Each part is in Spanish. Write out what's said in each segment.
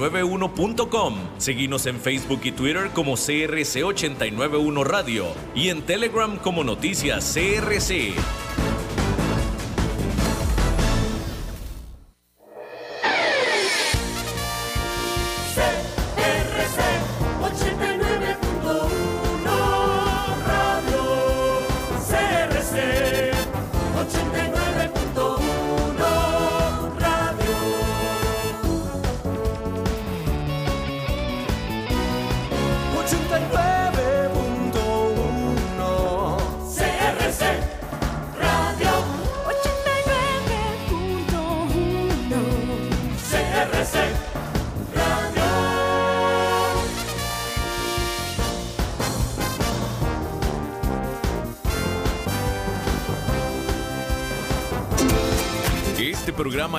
cr891.com. Seguimos en Facebook y Twitter como CRC891 Radio y en Telegram como Noticias CRC.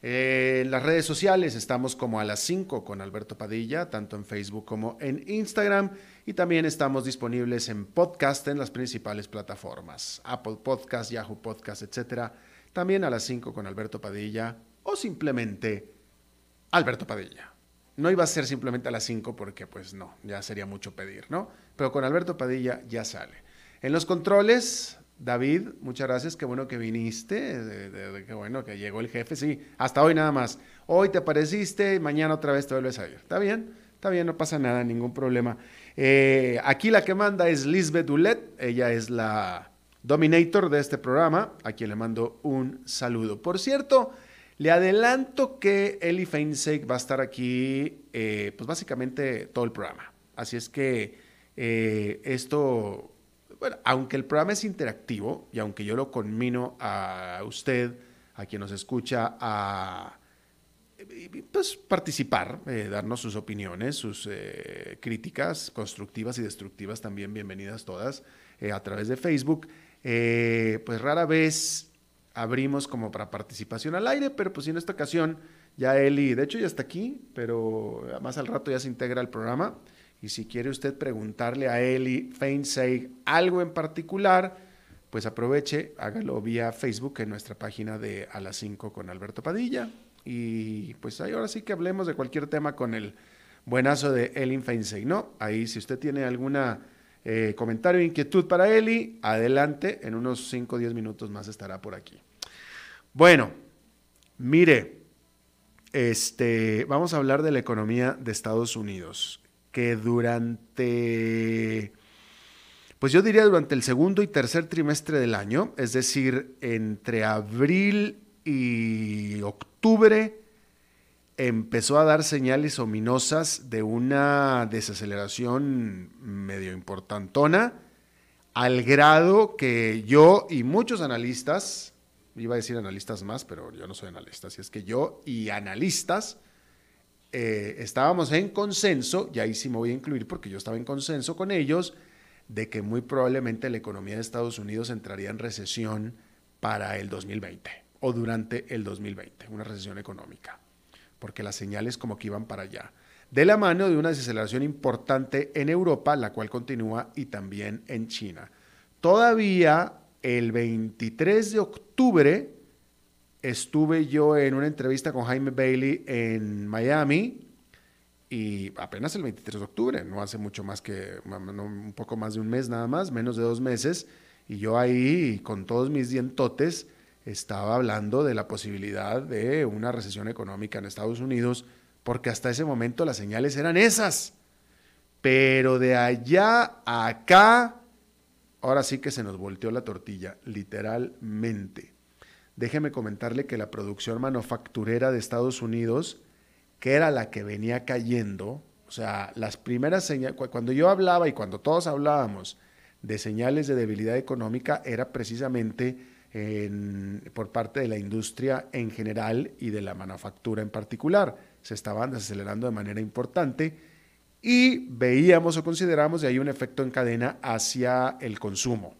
Eh, en las redes sociales estamos como a las 5 con Alberto Padilla, tanto en Facebook como en Instagram. Y también estamos disponibles en podcast en las principales plataformas, Apple Podcast, Yahoo Podcast, etc. También a las 5 con Alberto Padilla o simplemente Alberto Padilla. No iba a ser simplemente a las 5 porque pues no, ya sería mucho pedir, ¿no? Pero con Alberto Padilla ya sale. En los controles, David, muchas gracias, qué bueno que viniste, qué bueno que llegó el jefe, sí, hasta hoy nada más. Hoy te apareciste, mañana otra vez te vuelves a ir. ¿Está bien? Está bien, no pasa nada, ningún problema. Eh, aquí la que manda es Lisbeth Dulet, ella es la dominator de este programa, a quien le mando un saludo. Por cierto, le adelanto que Eli Feinsake va a estar aquí, eh, pues básicamente todo el programa. Así es que eh, esto bueno, aunque el programa es interactivo y aunque yo lo conmino a usted, a quien nos escucha, a pues, participar, eh, darnos sus opiniones, sus eh, críticas constructivas y destructivas también, bienvenidas todas, eh, a través de Facebook, pues rara vez abrimos como para participación al aire, pero pues en esta ocasión ya Eli, de hecho ya está aquí, pero más al rato ya se integra al programa. Y si quiere usted preguntarle a Eli Feinsay algo en particular, pues aproveche, hágalo vía Facebook en nuestra página de A las 5 con Alberto Padilla. Y pues ahí ahora sí que hablemos de cualquier tema con el buenazo de Eli Feinsay, ¿no? Ahí si usted tiene alguna eh, comentario inquietud para Eli, adelante, en unos 5 o 10 minutos más estará por aquí. Bueno, mire, este, vamos a hablar de la economía de Estados Unidos que durante, pues yo diría durante el segundo y tercer trimestre del año, es decir, entre abril y octubre, empezó a dar señales ominosas de una desaceleración medio importantona, al grado que yo y muchos analistas, iba a decir analistas más, pero yo no soy analista, así es que yo y analistas, eh, estábamos en consenso, y ahí sí me voy a incluir porque yo estaba en consenso con ellos, de que muy probablemente la economía de Estados Unidos entraría en recesión para el 2020 o durante el 2020, una recesión económica, porque las señales como que iban para allá. De la mano de una desaceleración importante en Europa, la cual continúa, y también en China. Todavía el 23 de octubre, estuve yo en una entrevista con Jaime Bailey en Miami y apenas el 23 de octubre, no hace mucho más que, un poco más de un mes nada más, menos de dos meses, y yo ahí con todos mis dientotes estaba hablando de la posibilidad de una recesión económica en Estados Unidos, porque hasta ese momento las señales eran esas. Pero de allá a acá, ahora sí que se nos volteó la tortilla, literalmente. Déjeme comentarle que la producción manufacturera de Estados Unidos, que era la que venía cayendo, o sea, las primeras señales, cuando yo hablaba y cuando todos hablábamos de señales de debilidad económica, era precisamente por parte de la industria en general y de la manufactura en particular. Se estaban desacelerando de manera importante y veíamos o consideramos de ahí un efecto en cadena hacia el consumo,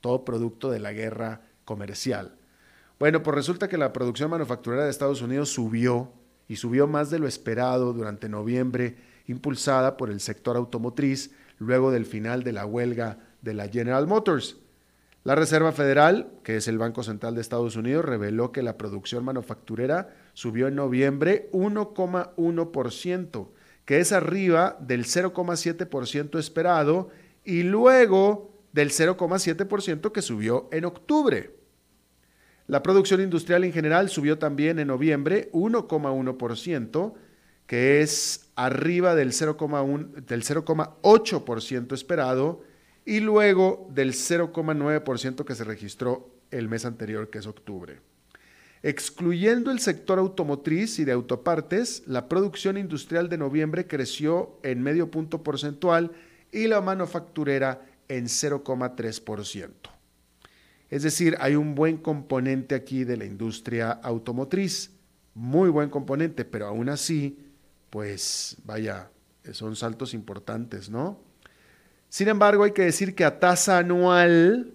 todo producto de la guerra comercial. Bueno, pues resulta que la producción manufacturera de Estados Unidos subió y subió más de lo esperado durante noviembre, impulsada por el sector automotriz luego del final de la huelga de la General Motors. La Reserva Federal, que es el Banco Central de Estados Unidos, reveló que la producción manufacturera subió en noviembre 1,1%, que es arriba del 0,7% esperado y luego del 0,7% que subió en octubre. La producción industrial en general subió también en noviembre 1,1%, que es arriba del 0,8% esperado y luego del 0,9% que se registró el mes anterior, que es octubre. Excluyendo el sector automotriz y de autopartes, la producción industrial de noviembre creció en medio punto porcentual y la manufacturera en 0,3%. Es decir, hay un buen componente aquí de la industria automotriz, muy buen componente, pero aún así, pues vaya, son saltos importantes, ¿no? Sin embargo, hay que decir que a tasa anual,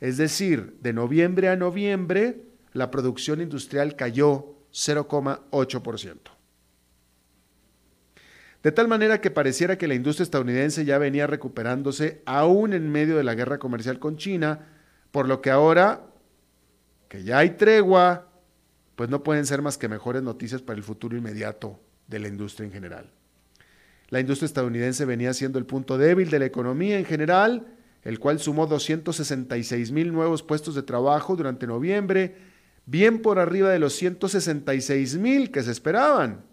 es decir, de noviembre a noviembre, la producción industrial cayó 0,8%. De tal manera que pareciera que la industria estadounidense ya venía recuperándose aún en medio de la guerra comercial con China, por lo que ahora que ya hay tregua, pues no pueden ser más que mejores noticias para el futuro inmediato de la industria en general. La industria estadounidense venía siendo el punto débil de la economía en general, el cual sumó 266 mil nuevos puestos de trabajo durante noviembre, bien por arriba de los 166 mil que se esperaban.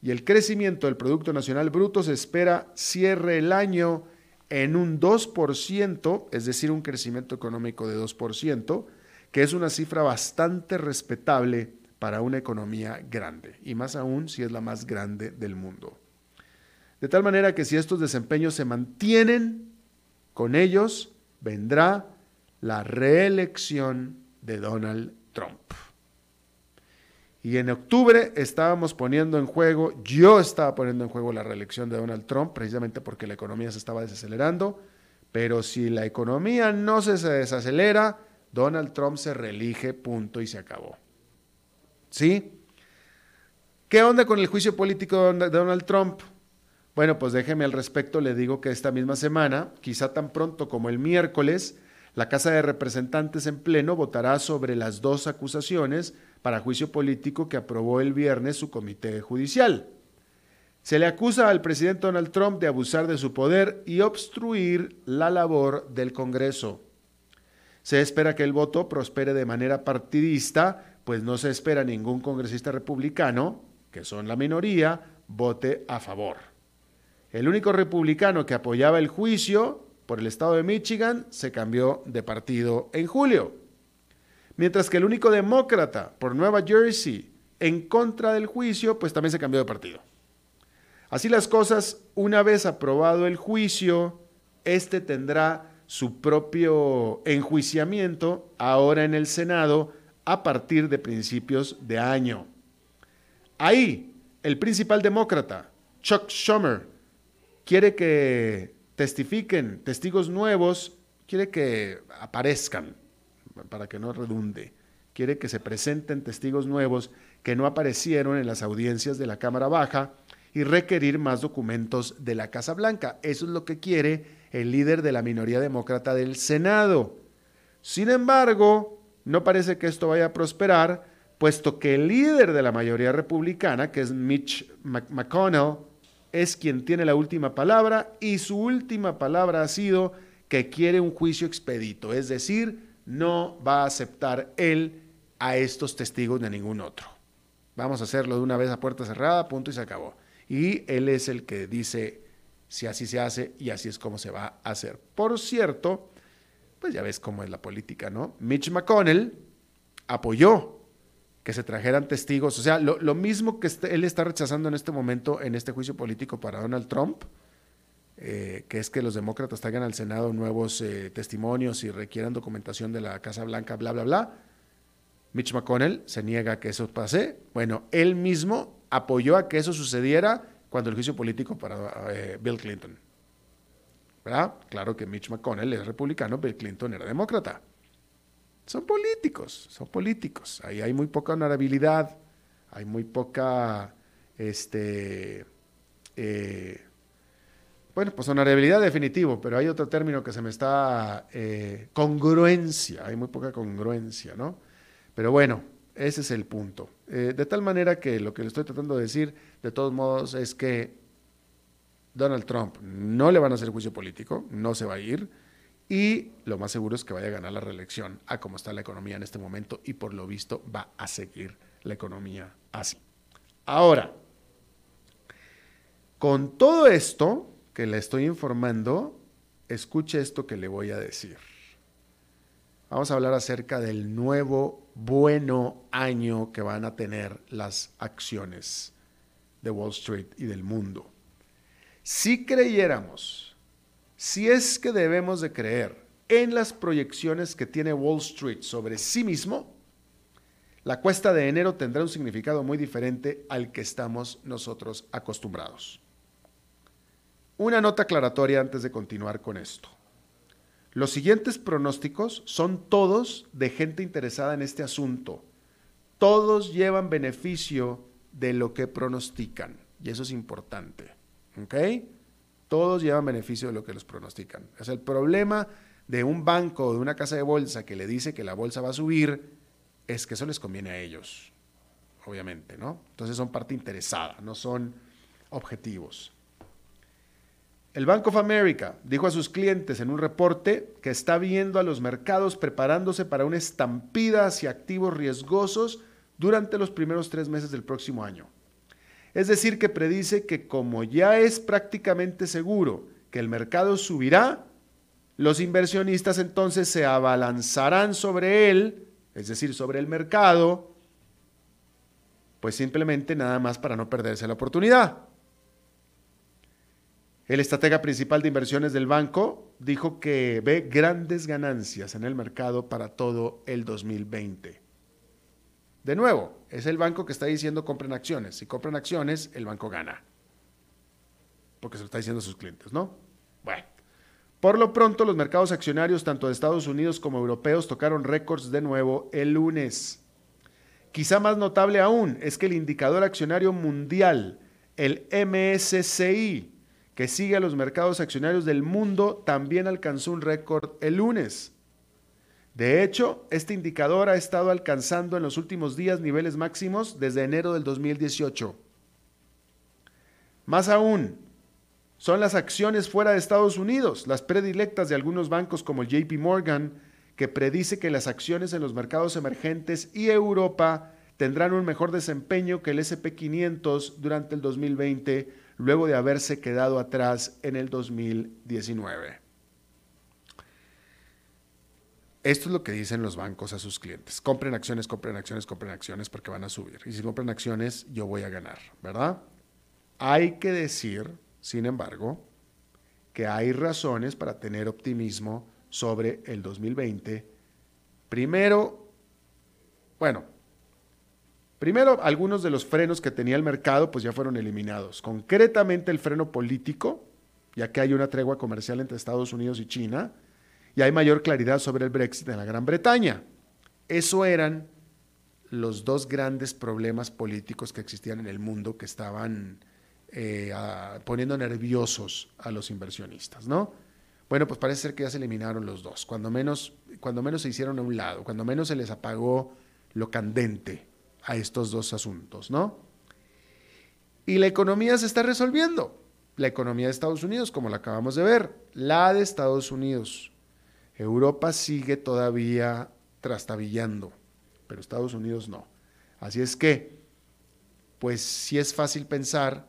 Y el crecimiento del Producto Nacional Bruto se espera cierre el año en un 2%, es decir, un crecimiento económico de 2%, que es una cifra bastante respetable para una economía grande, y más aún si es la más grande del mundo. De tal manera que si estos desempeños se mantienen, con ellos vendrá la reelección de Donald Trump. Y en octubre estábamos poniendo en juego, yo estaba poniendo en juego la reelección de Donald Trump, precisamente porque la economía se estaba desacelerando, pero si la economía no se desacelera, Donald Trump se reelige, punto, y se acabó. ¿Sí? ¿Qué onda con el juicio político de Donald Trump? Bueno, pues déjeme al respecto, le digo que esta misma semana, quizá tan pronto como el miércoles, la Casa de Representantes en pleno votará sobre las dos acusaciones para juicio político que aprobó el viernes su comité judicial. Se le acusa al presidente Donald Trump de abusar de su poder y obstruir la labor del Congreso. Se espera que el voto prospere de manera partidista, pues no se espera ningún congresista republicano, que son la minoría, vote a favor. El único republicano que apoyaba el juicio por el estado de Michigan se cambió de partido en julio. Mientras que el único demócrata por Nueva Jersey en contra del juicio, pues también se cambió de partido. Así las cosas, una vez aprobado el juicio, este tendrá su propio enjuiciamiento ahora en el Senado a partir de principios de año. Ahí, el principal demócrata, Chuck Schumer, quiere que testifiquen testigos nuevos, quiere que aparezcan, para que no redunde, quiere que se presenten testigos nuevos que no aparecieron en las audiencias de la Cámara Baja y requerir más documentos de la Casa Blanca. Eso es lo que quiere el líder de la minoría demócrata del Senado. Sin embargo, no parece que esto vaya a prosperar, puesto que el líder de la mayoría republicana, que es Mitch McConnell, es quien tiene la última palabra y su última palabra ha sido que quiere un juicio expedito, es decir, no va a aceptar él a estos testigos de ningún otro. Vamos a hacerlo de una vez a puerta cerrada, punto y se acabó. Y él es el que dice si así se hace y así es como se va a hacer. Por cierto, pues ya ves cómo es la política, ¿no? Mitch McConnell apoyó que se trajeran testigos. O sea, lo, mismo que este, él está rechazando en este momento en este juicio político para Donald Trump, eh, que es que los demócratas traigan al Senado nuevos eh, testimonios y requieran documentación de la Casa Blanca, bla, bla, bla. Mitch McConnell se niega a que eso pase. Bueno, él mismo apoyó a que eso sucediera cuando el juicio político para eh, Bill Clinton. ¿Verdad? Claro que Mitch McConnell es republicano, Bill Clinton era demócrata. Son políticos, son políticos. Ahí hay muy poca honorabilidad, hay muy poca, este, eh, bueno, pues honorabilidad definitivo, pero hay otro término que se me está, eh, congruencia, hay muy poca congruencia, ¿no? Pero bueno, ese es el punto. Eh, de tal manera que lo que le estoy tratando de decir, de todos modos, es que Donald Trump no le van a hacer juicio político, no se va a ir, y lo más seguro es que vaya a ganar la reelección a cómo está la economía en este momento, y por lo visto va a seguir la economía así. Ahora, con todo esto que le estoy informando, escuche esto que le voy a decir. Vamos a hablar acerca del nuevo bueno año que van a tener las acciones de Wall Street y del mundo. Si creyéramos, si es que debemos de creer en las proyecciones que tiene Wall Street sobre sí mismo, la cuesta de enero tendrá un significado muy diferente al que estamos nosotros acostumbrados. Una nota aclaratoria antes de continuar con esto. Los siguientes pronósticos son todos de gente interesada en este asunto. Todos llevan beneficio de lo que pronostican. Y eso es importante. ¿Ok? Todos llevan beneficio de lo que los pronostican. Es el problema de un banco o de una casa de bolsa que le dice que la bolsa va a subir, es que eso les conviene a ellos. Obviamente, ¿no? Entonces son parte interesada, no son objetivos. El Bank of America dijo a sus clientes en un reporte que está viendo a los mercados preparándose para una estampida hacia activos riesgosos durante los primeros tres meses del próximo año. Es decir, que predice que como ya es prácticamente seguro que el mercado subirá, los inversionistas entonces se abalanzarán sobre él, es decir, sobre el mercado, pues simplemente nada más para no perderse la oportunidad. El estratega principal de inversiones del banco dijo que ve grandes ganancias en el mercado para todo el 2020. De nuevo, es el banco que está diciendo compren acciones. Si compran acciones, el banco gana. Porque se lo está diciendo a sus clientes, ¿no? Bueno. Por lo pronto, los mercados accionarios, tanto de Estados Unidos como europeos, tocaron récords de nuevo el lunes. Quizá más notable aún es que el indicador accionario mundial, el MSCI, que sigue a los mercados accionarios del mundo, también alcanzó un récord el lunes. De hecho, este indicador ha estado alcanzando en los últimos días niveles máximos desde enero del 2018. Más aún, son las acciones fuera de Estados Unidos, las predilectas de algunos bancos como el JP Morgan, que predice que las acciones en los mercados emergentes y Europa tendrán un mejor desempeño que el SP500 durante el 2020 luego de haberse quedado atrás en el 2019. Esto es lo que dicen los bancos a sus clientes. Compren acciones, compren acciones, compren acciones porque van a subir. Y si compran acciones, yo voy a ganar, ¿verdad? Hay que decir, sin embargo, que hay razones para tener optimismo sobre el 2020. Primero, bueno, Primero, algunos de los frenos que tenía el mercado pues ya fueron eliminados. Concretamente el freno político, ya que hay una tregua comercial entre Estados Unidos y China, y hay mayor claridad sobre el Brexit en la Gran Bretaña. Eso eran los dos grandes problemas políticos que existían en el mundo que estaban eh, poniendo nerviosos a los inversionistas, ¿no? Bueno, pues parece ser que ya se eliminaron los dos, cuando menos, cuando menos se hicieron a un lado, cuando menos se les apagó lo candente a estos dos asuntos, ¿no? Y la economía se está resolviendo. La economía de Estados Unidos, como la acabamos de ver, la de Estados Unidos. Europa sigue todavía trastabillando, pero Estados Unidos no. Así es que, pues sí es fácil pensar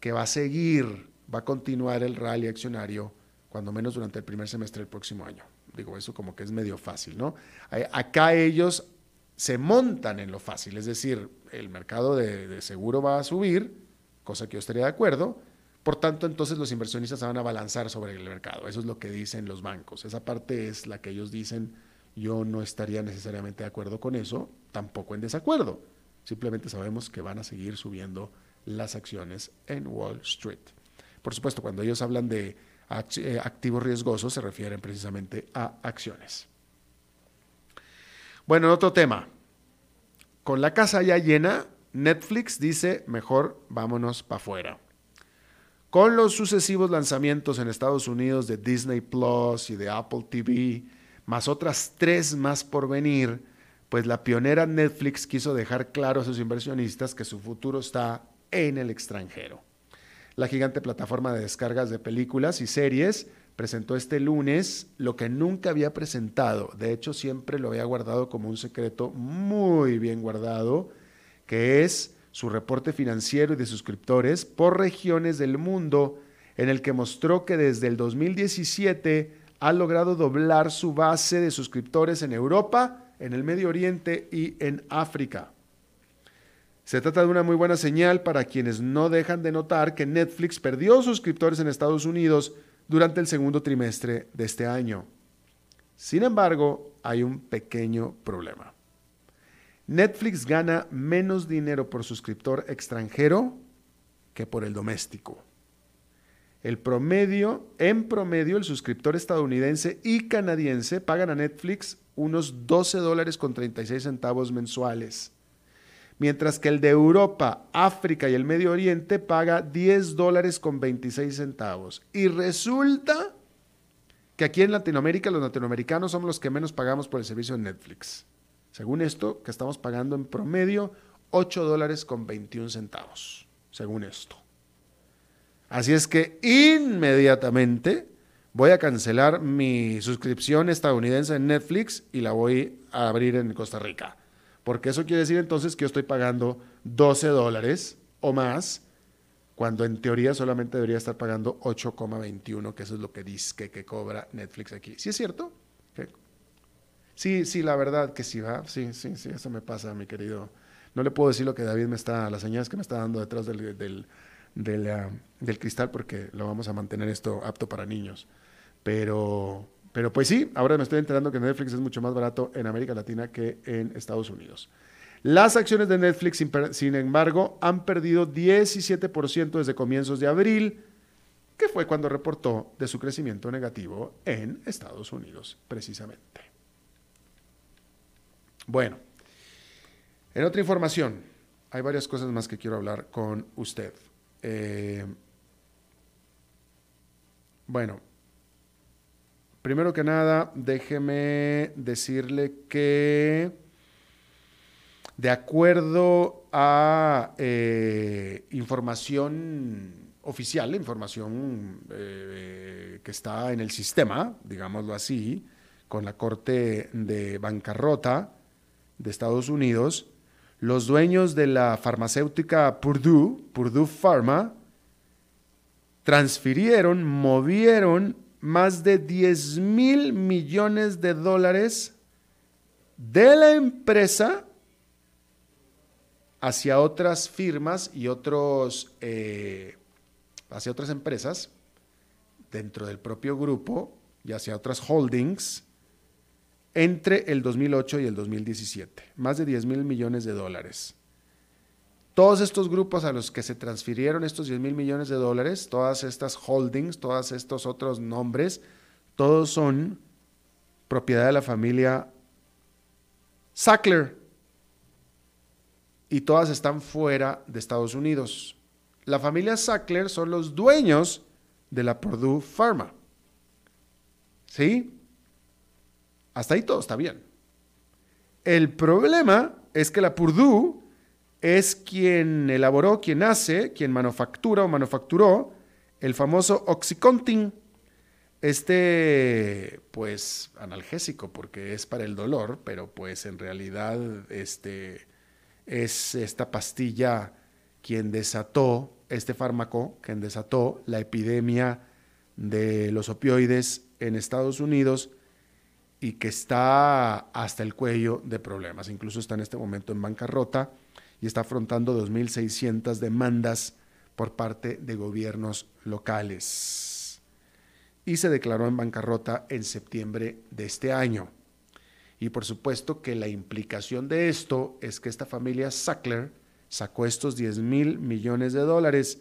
que va a seguir, va a continuar el rally accionario, cuando menos durante el primer semestre del próximo año. Digo, eso como que es medio fácil, ¿no? Acá ellos se montan en lo fácil, es decir, el mercado de, seguro va a subir, cosa que yo estaría de acuerdo, por tanto, entonces los inversionistas se van a balanzar sobre el mercado. Eso es lo que dicen los bancos. Esa parte es la que ellos dicen. Yo no estaría necesariamente de acuerdo con eso, tampoco en desacuerdo. Simplemente sabemos que van a seguir subiendo las acciones en Wall Street. Por supuesto, cuando ellos hablan de eh, activos riesgosos, se refieren precisamente a acciones. Bueno, otro tema. Con la casa ya llena, Netflix dice, mejor vámonos para afuera. Con los sucesivos lanzamientos en Estados Unidos de Disney Plus y de Apple TV, más otras tres más por venir, pues la pionera Netflix quiso dejar claro a sus inversionistas que su futuro está en el extranjero. La gigante plataforma de descargas de películas y series presentó este lunes lo que nunca había presentado. De hecho, siempre lo había guardado como un secreto muy bien guardado, que es su reporte financiero y de suscriptores por regiones del mundo, en el que mostró que desde el 2017 ha logrado doblar su base de suscriptores en Europa, en el Medio Oriente y en África. Se trata de una muy buena señal para quienes no dejan de notar que Netflix perdió suscriptores en Estados Unidos durante el segundo trimestre de este año. Sin embargo, hay un pequeño problema. Netflix gana menos dinero por suscriptor extranjero que por el doméstico. El promedio, en promedio, el suscriptor estadounidense y canadiense pagan a Netflix unos 12 dólares con 36 centavos mensuales mientras que el de Europa, África y el Medio Oriente paga 10 dólares con 26 centavos. Y resulta que aquí en Latinoamérica los latinoamericanos somos los que menos pagamos por el servicio de Netflix. Según esto, que estamos pagando en promedio 8 dólares con 21 centavos, según esto. Así es que inmediatamente voy a cancelar mi suscripción estadounidense en Netflix y la voy a abrir en Costa Rica porque eso quiere decir entonces que yo estoy pagando 12 dólares o más, cuando en teoría solamente debería estar pagando 8,21, que eso es lo que dice que, cobra Netflix aquí. ¿Sí es cierto? Sí, sí, la verdad que sí, va. Sí, sí, sí, eso me pasa, mi querido. No le puedo decir lo que David me está, las señales que me está dando detrás del, del, del, ah, del cristal, porque lo vamos a mantener esto apto para niños. Pero, pero pues sí, ahora me estoy enterando que Netflix es mucho más barato en América Latina que en Estados Unidos. Las acciones de Netflix, sin embargo, han perdido 17% desde comienzos de abril, que fue cuando reportó de su crecimiento negativo en Estados Unidos, precisamente. Bueno, en otra información, hay varias cosas más que quiero hablar con usted. Eh, bueno, Primero que nada, déjeme decirle que de acuerdo a eh, información oficial, información eh, que está en el sistema, digámoslo así, con la Corte de Bancarrota de Estados Unidos, los dueños de la farmacéutica Purdue, Purdue Pharma, transfirieron, movieron más de 10 mil millones de dólares de la empresa hacia otras firmas y otros, eh, hacia otras empresas dentro del propio grupo y hacia otras holdings entre el 2008 y el 2017. Más de 10 mil millones de dólares. Todos estos grupos a los que se transfirieron estos 10 mil millones de dólares, todas estas holdings, todos estos otros nombres, todos son propiedad de la familia Sackler y todas están fuera de Estados Unidos. La familia Sackler son los dueños de la Purdue Pharma. ¿Sí? Hasta ahí todo está bien. El problema es que la Purdue es quien elaboró, quien hace, quien manufactura o manufacturó el famoso Oxycontin, este pues analgésico porque es para el dolor, pero pues en realidad este es esta pastilla quien desató este fármaco, quien desató la epidemia de los opioides en Estados Unidos y que está hasta el cuello de problemas. Incluso está en este momento en bancarrota y está afrontando 2.600 demandas por parte de gobiernos locales. Y se declaró en bancarrota en septiembre de este año. Y por supuesto que la implicación de esto es que esta familia Sackler sacó estos 10 mil millones de dólares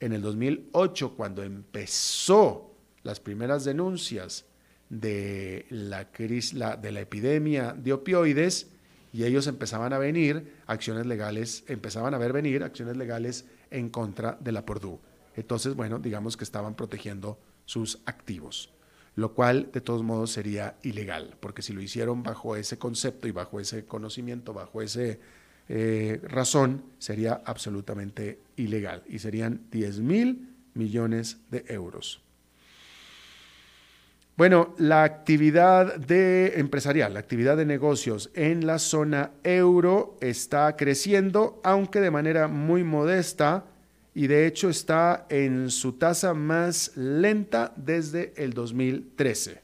en el 2008, cuando empezó las primeras denuncias de la, crisis, de la epidemia de opioides y ellos empezaban a venir acciones legales, empezaban a ver venir acciones legales en contra de la Purdue. Entonces, bueno, digamos que estaban protegiendo sus activos, lo cual de todos modos sería ilegal, porque si lo hicieron bajo ese concepto y bajo ese conocimiento, bajo ese eh, razón, sería absolutamente ilegal y serían 10 mil millones de euros. Bueno, la actividad de empresarial, la actividad de negocios en la zona euro está creciendo, aunque de manera muy modesta y de hecho está en su tasa más lenta desde el 2013.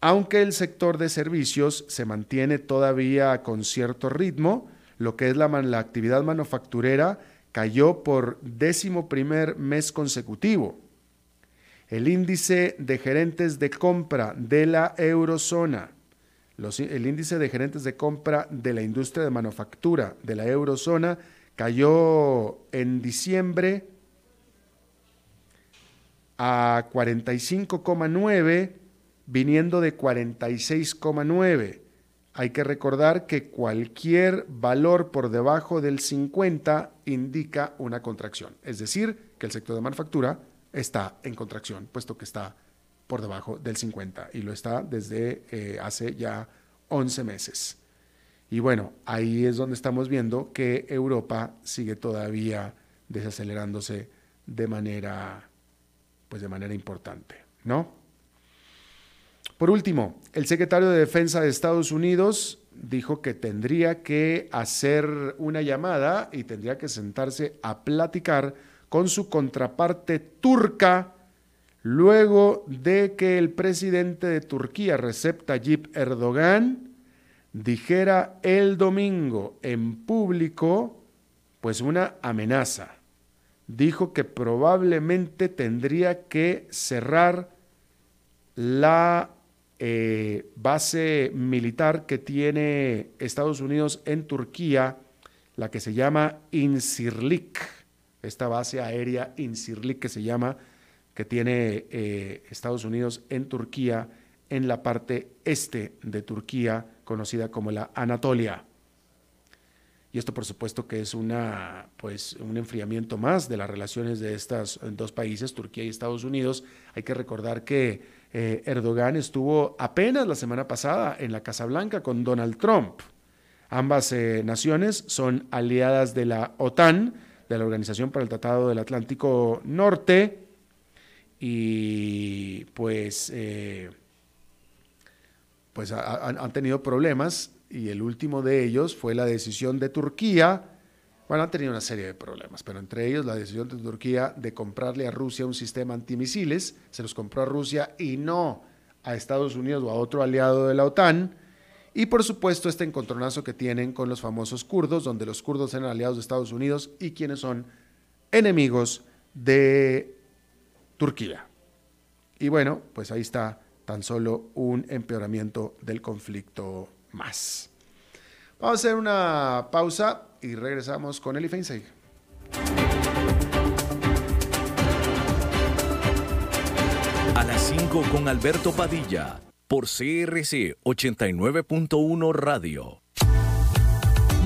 Aunque el sector de servicios se mantiene todavía con cierto ritmo, lo que es la, la actividad manufacturera cayó por décimo primer mes consecutivo el índice de gerentes de compra de la eurozona, el índice de gerentes de compra de la industria de manufactura de la eurozona cayó en diciembre a 45,9, viniendo de 46,9. Hay que recordar que cualquier valor por debajo del 50 indica una contracción, es decir, que el sector de manufactura está en contracción, puesto que está por debajo del 50 y lo está desde eh, hace ya 11 meses. Y bueno, ahí es donde estamos viendo que Europa sigue todavía desacelerándose de manera, pues de manera importante, ¿no? Por último, el secretario de Defensa de Estados Unidos dijo que tendría que hacer una llamada y tendría que sentarse a platicar con su contraparte turca luego de que el presidente de Turquía, Recep Tayyip Erdogan, dijera el domingo en público pues una amenaza. Dijo que probablemente tendría que cerrar la eh, base militar que tiene Estados Unidos en Turquía, la que se llama Insirlik esta base aérea Insirlik que se llama, que tiene eh, Estados Unidos en Turquía, en la parte este de Turquía, conocida como la Anatolia. Y esto, por supuesto, que es una, pues, un enfriamiento más de las relaciones de estos dos países, Turquía y Estados Unidos. Hay que recordar que eh, Erdogan estuvo apenas la semana pasada en la Casa Blanca con Donald Trump. Ambas eh, naciones son aliadas de la OTAN, de la Organización para el Tratado del Atlántico Norte. Y pues, eh, pues han tenido problemas. Y el último de ellos fue la decisión de Turquía, bueno, han tenido una serie de problemas, pero entre ellos la decisión de Turquía de comprarle a Rusia un sistema antimisiles, se los compró a Rusia y no a Estados Unidos o a otro aliado de la OTAN, y por supuesto este encontronazo que tienen con los famosos kurdos, donde los kurdos eran aliados de Estados Unidos y quienes son enemigos de Turquía. Y bueno, pues ahí está tan solo un empeoramiento del conflicto más. Vamos a hacer una pausa y regresamos con Eli Feinstein. A las 5 con Alberto Padilla por CRC 89.1 Radio.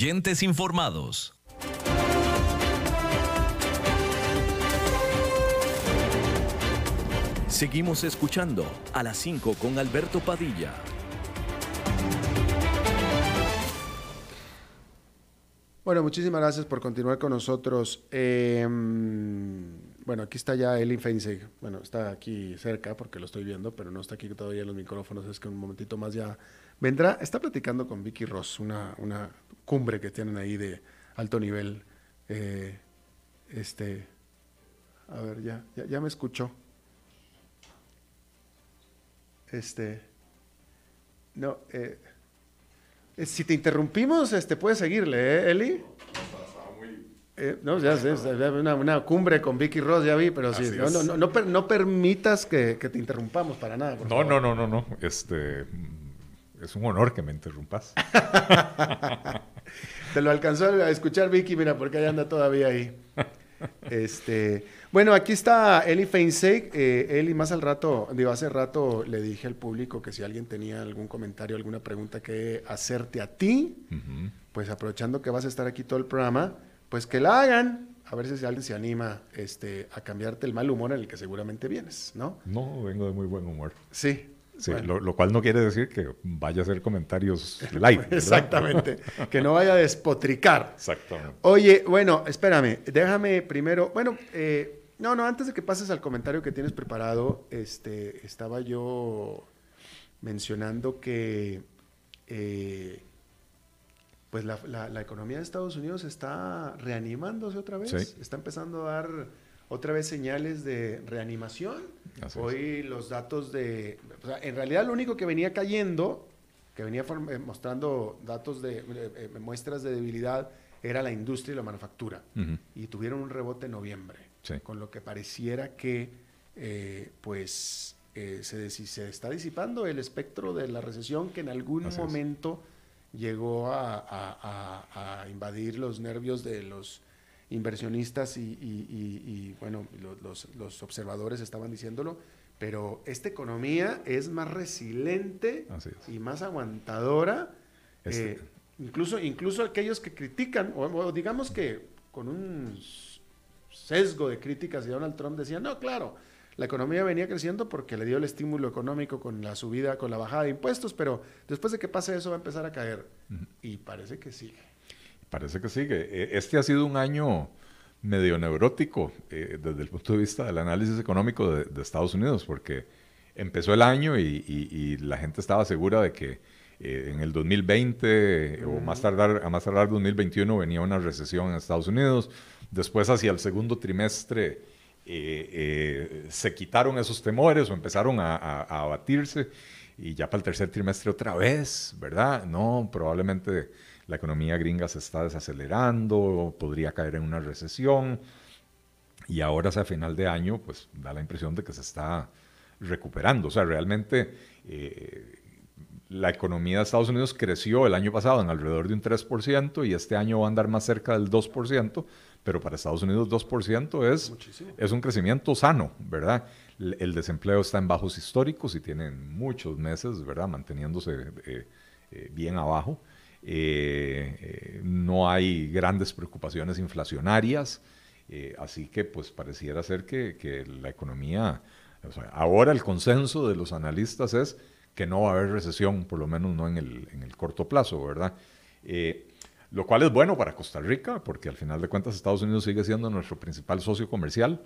Oyentes informados. Seguimos escuchando a las 5 con Alberto Padilla. Bueno, muchísimas gracias por continuar con nosotros. Eh, bueno, aquí está ya Eli Feinzig. Bueno, está aquí cerca porque lo estoy viendo, pero no está aquí todavía en los micrófonos. Es que un momentito más ya vendrá. Está platicando con Vicky Ross, una, una cumbre que tienen ahí de alto nivel. Eh, este, a ver, ya, ya, ya me escuchó. Este, no, eh, eh, si te interrumpimos, este, puedes seguirle, ¿eh, Eli? Eh, no, ya sé, una, una, cumbre con Vicky Ross, ya vi, pero sí, no, no, no, no, permitas que, que, te interrumpamos para nada. no, favor. no, no, no, no, este, es un honor que me interrumpas. te lo alcanzó a escuchar Vicky, mira, porque ahí anda todavía ahí. Este, bueno, aquí está Eli Feinseig. Eh, Eli, más al rato, digo, hace rato le dije al público que si alguien tenía algún comentario, alguna pregunta que hacerte a ti, uh -huh. pues aprovechando que vas a estar aquí todo el programa, pues que la hagan. A ver si alguien se anima este, a cambiarte el mal humor en el que seguramente vienes, ¿no? No, vengo de muy buen humor. Sí. Sí, bueno. lo, lo, cual no quiere decir que vaya a hacer comentarios live. ¿verdad? Exactamente. que no vaya a despotricar. Exactamente. Oye, bueno, espérame, déjame primero, bueno, eh, no, no, antes de que pases al comentario que tienes preparado, este, estaba yo mencionando que eh, pues la, la, la, economía de Estados Unidos está reanimándose otra vez, Sí. está empezando a dar otra vez señales de reanimación. Así Hoy es. los datos de, o sea, en realidad lo único que venía cayendo, que venía eh, mostrando datos de, eh, eh, muestras de debilidad, era la industria y la manufactura. Y tuvieron un rebote en noviembre, Sí. con lo que pareciera que eh, pues eh, se, se está disipando el espectro de la recesión que en algún Así es. momento llegó a, a- a- a invadir los nervios de los inversionistas y, y- y- y, bueno, lo- los, los observadores estaban diciéndolo, pero esta economía es más resiliente es. y más aguantadora. Este- eh, incluso, incluso aquellos que critican, o, o digamos que con un sesgo de críticas de Donald Trump decían, no, claro, la economía venía creciendo porque le dio el estímulo económico con la subida, con la bajada de impuestos, pero después de que pase eso va a empezar a caer. Y parece que sigue. Parece que sigue. Eh, Este ha sido un año medio neurótico eh, desde el punto de vista del análisis económico de, de Estados Unidos, porque empezó el año y, y- y la gente estaba segura de que eh, en el 2020 o más tardar, a más tardar 2021 venía una recesión en Estados Unidos. Después, hacia el segundo trimestre, eh, eh, se quitaron esos temores o empezaron a, a- a abatirse. Y ya para el tercer trimestre otra vez, ¿verdad? No, probablemente la economía gringa se está desacelerando, podría caer en una recesión. Y ahora, hacia final de año, pues da la impresión de que se está recuperando. O sea, realmente eh, la economía de Estados Unidos creció el año pasado en alrededor de un 3% y este año va a andar más cerca del 2%, pero para Estados Unidos 2% es, Muchísimo. es un crecimiento sano, ¿verdad? El, el desempleo está en bajos históricos y tienen muchos meses, ¿verdad? Manteniéndose eh, eh, bien abajo. Eh, eh, no hay grandes preocupaciones inflacionarias, eh, así que pues pareciera ser que, que la economía, ahora el consenso de los analistas es que no va a haber recesión, por lo menos no en el, en el corto plazo, ¿verdad? Lo cual es bueno para Costa Rica, porque al final de cuentas Estados Unidos sigue siendo nuestro principal socio comercial,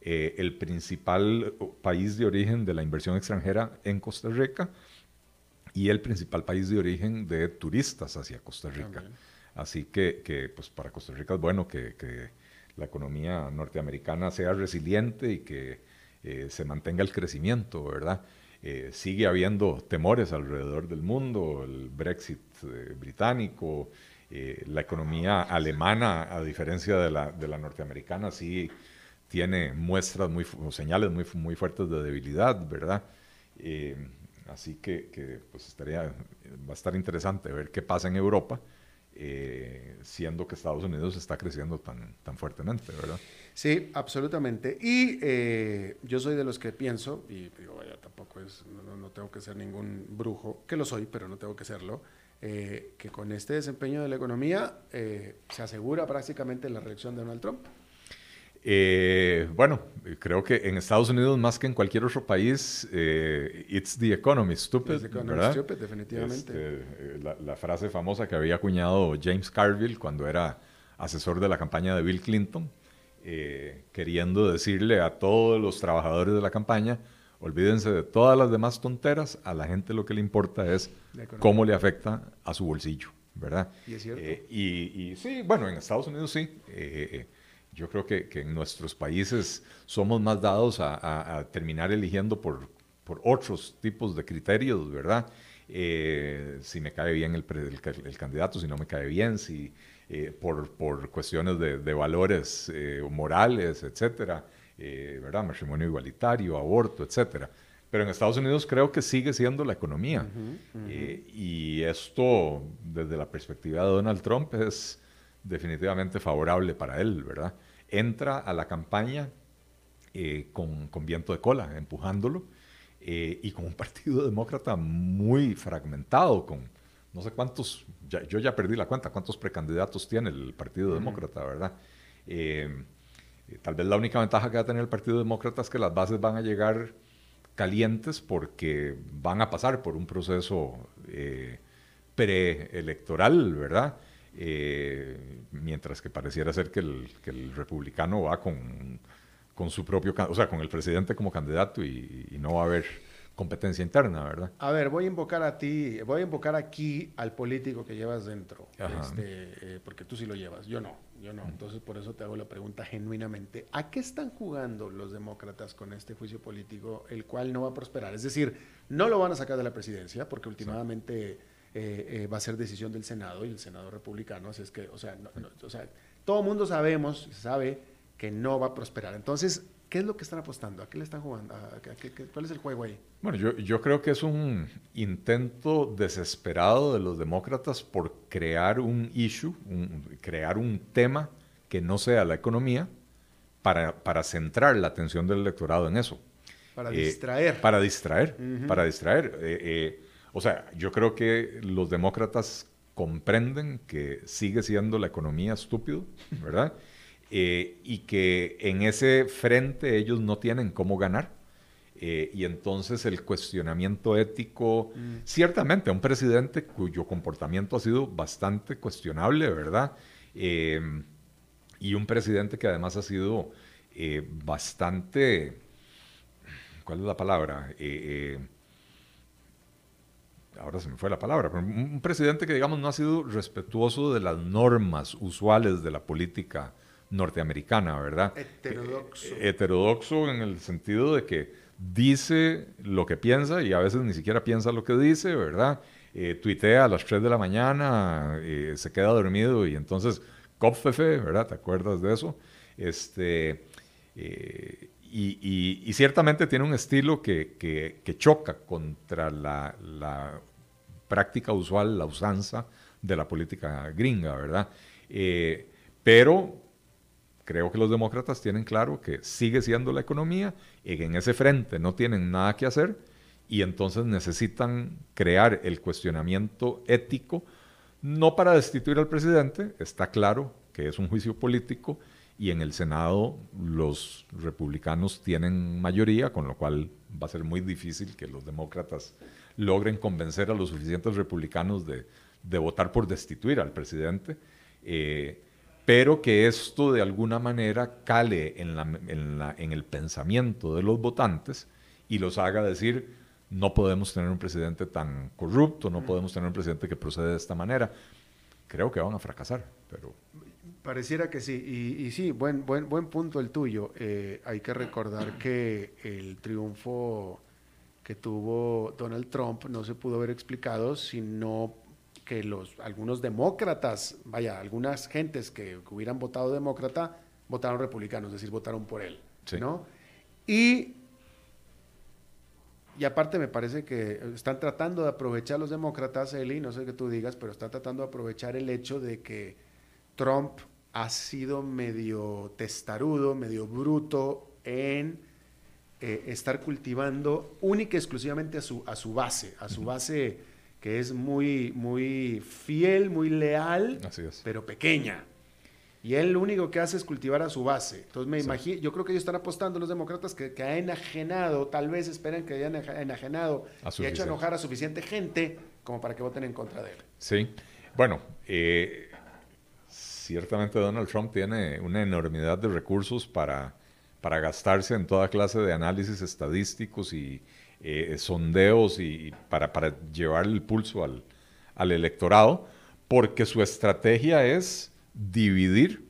el principal país de origen de la inversión extranjera en Costa Rica y el principal país de origen de turistas hacia Costa Rica. También. Así que, que, pues para Costa Rica es bueno que, que la economía norteamericana sea resiliente y que eh, se mantenga el crecimiento, ¿verdad? Eh, sigue habiendo temores alrededor del mundo, el Brexit eh, británico, Eh, la economía alemana, a diferencia de la, de la norteamericana, sí tiene muestras muy, o señales muy, muy fuertes de debilidad, ¿verdad? Eh, así que, que, pues estaría, va a estar interesante ver qué pasa en Europa, eh, siendo que Estados Unidos está creciendo tan, tan fuertemente, ¿verdad? Sí, absolutamente. Y eh, yo soy de los que pienso, y digo, vaya, tampoco es, no, no, tengo que ser ningún brujo, que lo soy, pero no tengo que serlo, eh, que con este desempeño de la economía se asegura prácticamente la reelección de Donald Trump. Eh, bueno, creo que en Estados Unidos, más que en cualquier otro país, eh, it's the economy stupid. It's the economy ¿verdad? stupid, definitivamente. Este, eh, la, la, frase famosa que había acuñado James Carville cuando era asesor de la campaña de Bill Clinton, eh, queriendo decirle a todos los trabajadores de la campaña, olvídense de todas las demás tonteras, a la gente lo que le importa es cómo le afecta a su bolsillo, ¿verdad? Y es cierto. Eh, y, y, sí, bueno, en Estados Unidos sí. Eh, yo creo que, que, en nuestros países somos más dados a, a, a terminar eligiendo por, por, otros tipos de criterios, ¿verdad? Eh, si me cae bien el, el, el, candidato, si no me cae bien, si eh, por, por, cuestiones de, de valores eh, morales, etcétera, ¿verdad? Matrimonio igualitario, aborto, etcétera. Pero en Estados Unidos creo que sigue siendo la economía. Uh -huh, uh -huh. y esto, desde la perspectiva de Donald Trump, es definitivamente favorable para él, ¿verdad? Entra a la campaña eh, con, con, viento de cola, empujándolo, eh, y con un partido demócrata muy fragmentado, con no sé cuántos, ya, yo ya perdí la cuenta, cuántos precandidatos tiene el Partido uh -huh. Demócrata, ¿verdad? Eh, tal vez la única ventaja que va a tener el Partido Demócrata es que las bases van a llegar calientes porque van a pasar por un proceso preelectoral, ¿verdad? Eh, mientras que pareciera ser que el, que el republicano va con, con, su propio, o sea, con el presidente como candidato y, y, no va a haber competencia interna, ¿verdad? A ver, voy a invocar a ti, voy a invocar aquí al político que llevas dentro, este, eh, porque tú sí lo llevas, yo no, yo no, entonces por eso te hago la pregunta genuinamente, ¿a qué están jugando los demócratas con este juicio político, el cual no va a prosperar? Es decir, no lo van a sacar de la presidencia, porque últimamente... Sí eh, eh, va a ser decisión del Senado y el Senado republicano, así es que, o sea, no, no, o sea todo el mundo sabemos, sabe que no va a prosperar. Entonces, ¿qué es lo que están apostando? ¿A qué le están jugando? ¿A qué, qué, ¿Cuál es el juego ahí? Bueno, yo, yo creo que es un intento desesperado de los demócratas por crear un issue, un, crear un tema que no sea la economía, para, para centrar la atención del electorado en eso. Para eh, distraer. Para distraer, uh -huh. para distraer. Eh, o sea, yo creo que los demócratas comprenden que sigue siendo la economía estúpido, ¿verdad? Eh, y que en ese frente ellos no tienen cómo ganar. Eh, y entonces el cuestionamiento ético, mm. ciertamente, un presidente cuyo comportamiento ha sido bastante cuestionable, ¿verdad? Eh, y un presidente que además ha sido bastante, ¿cuál es la palabra? Ahora se me fue la palabra, pero un presidente que, digamos, no ha sido respetuoso de las normas usuales de la política norteamericana, ¿verdad? Heterodoxo. Eh, heterodoxo en el sentido de que dice lo que piensa y a veces ni siquiera piensa lo que dice, ¿verdad? Eh, tuitea a las 3 de la mañana, eh, se queda dormido y entonces, Kopfefe, ¿verdad? ¿Te acuerdas de eso? Este, eh, y, y, y, ciertamente tiene un estilo que, que, que choca contra la, la, práctica usual, la usanza de la política gringa, ¿verdad? Eh, pero creo que los demócratas tienen claro que sigue siendo la economía y que en ese frente no tienen nada que hacer y entonces necesitan crear el cuestionamiento ético, no para destituir al presidente, está claro que es un juicio político, y en el Senado los republicanos tienen mayoría, con lo cual va a ser muy difícil que los demócratas logren convencer a los suficientes republicanos de, de votar por destituir al presidente, eh, pero que esto de alguna manera cale en, la, en, la, en el pensamiento de los votantes y los haga decir, no podemos tener un presidente tan corrupto, no podemos tener un presidente que procede de esta manera. Creo que van a fracasar, pero Pareciera que sí, y, y, sí, buen, buen, buen punto el tuyo. Eh, hay que recordar que el triunfo que tuvo Donald Trump no se pudo haber explicado si no que los, algunos demócratas, vaya, algunas gentes que hubieran votado demócrata, votaron republicano, es decir, votaron por él. ¿no? Y, y aparte me parece que están tratando de aprovechar los demócratas, Eli, no sé qué tú digas, pero están tratando de aprovechar el hecho de que Trump ha sido medio testarudo, medio bruto en eh, estar cultivando única y exclusivamente a su, a su base, a su base que es muy, muy fiel, muy leal, pero pequeña. Y él lo único que hace es cultivar a su base. Entonces me imagino, yo creo que ellos están apostando los demócratas que, que ha enajenado, tal vez esperan que hayan enajenado y ha hecho enojar a suficiente gente como para que voten en contra de él. Sí. Bueno, eh, ciertamente Donald Trump tiene una enormidad de recursos para, para gastarse en toda clase de análisis estadísticos y eh, sondeos y, para, para llevar el pulso al, al electorado, porque su estrategia es dividir,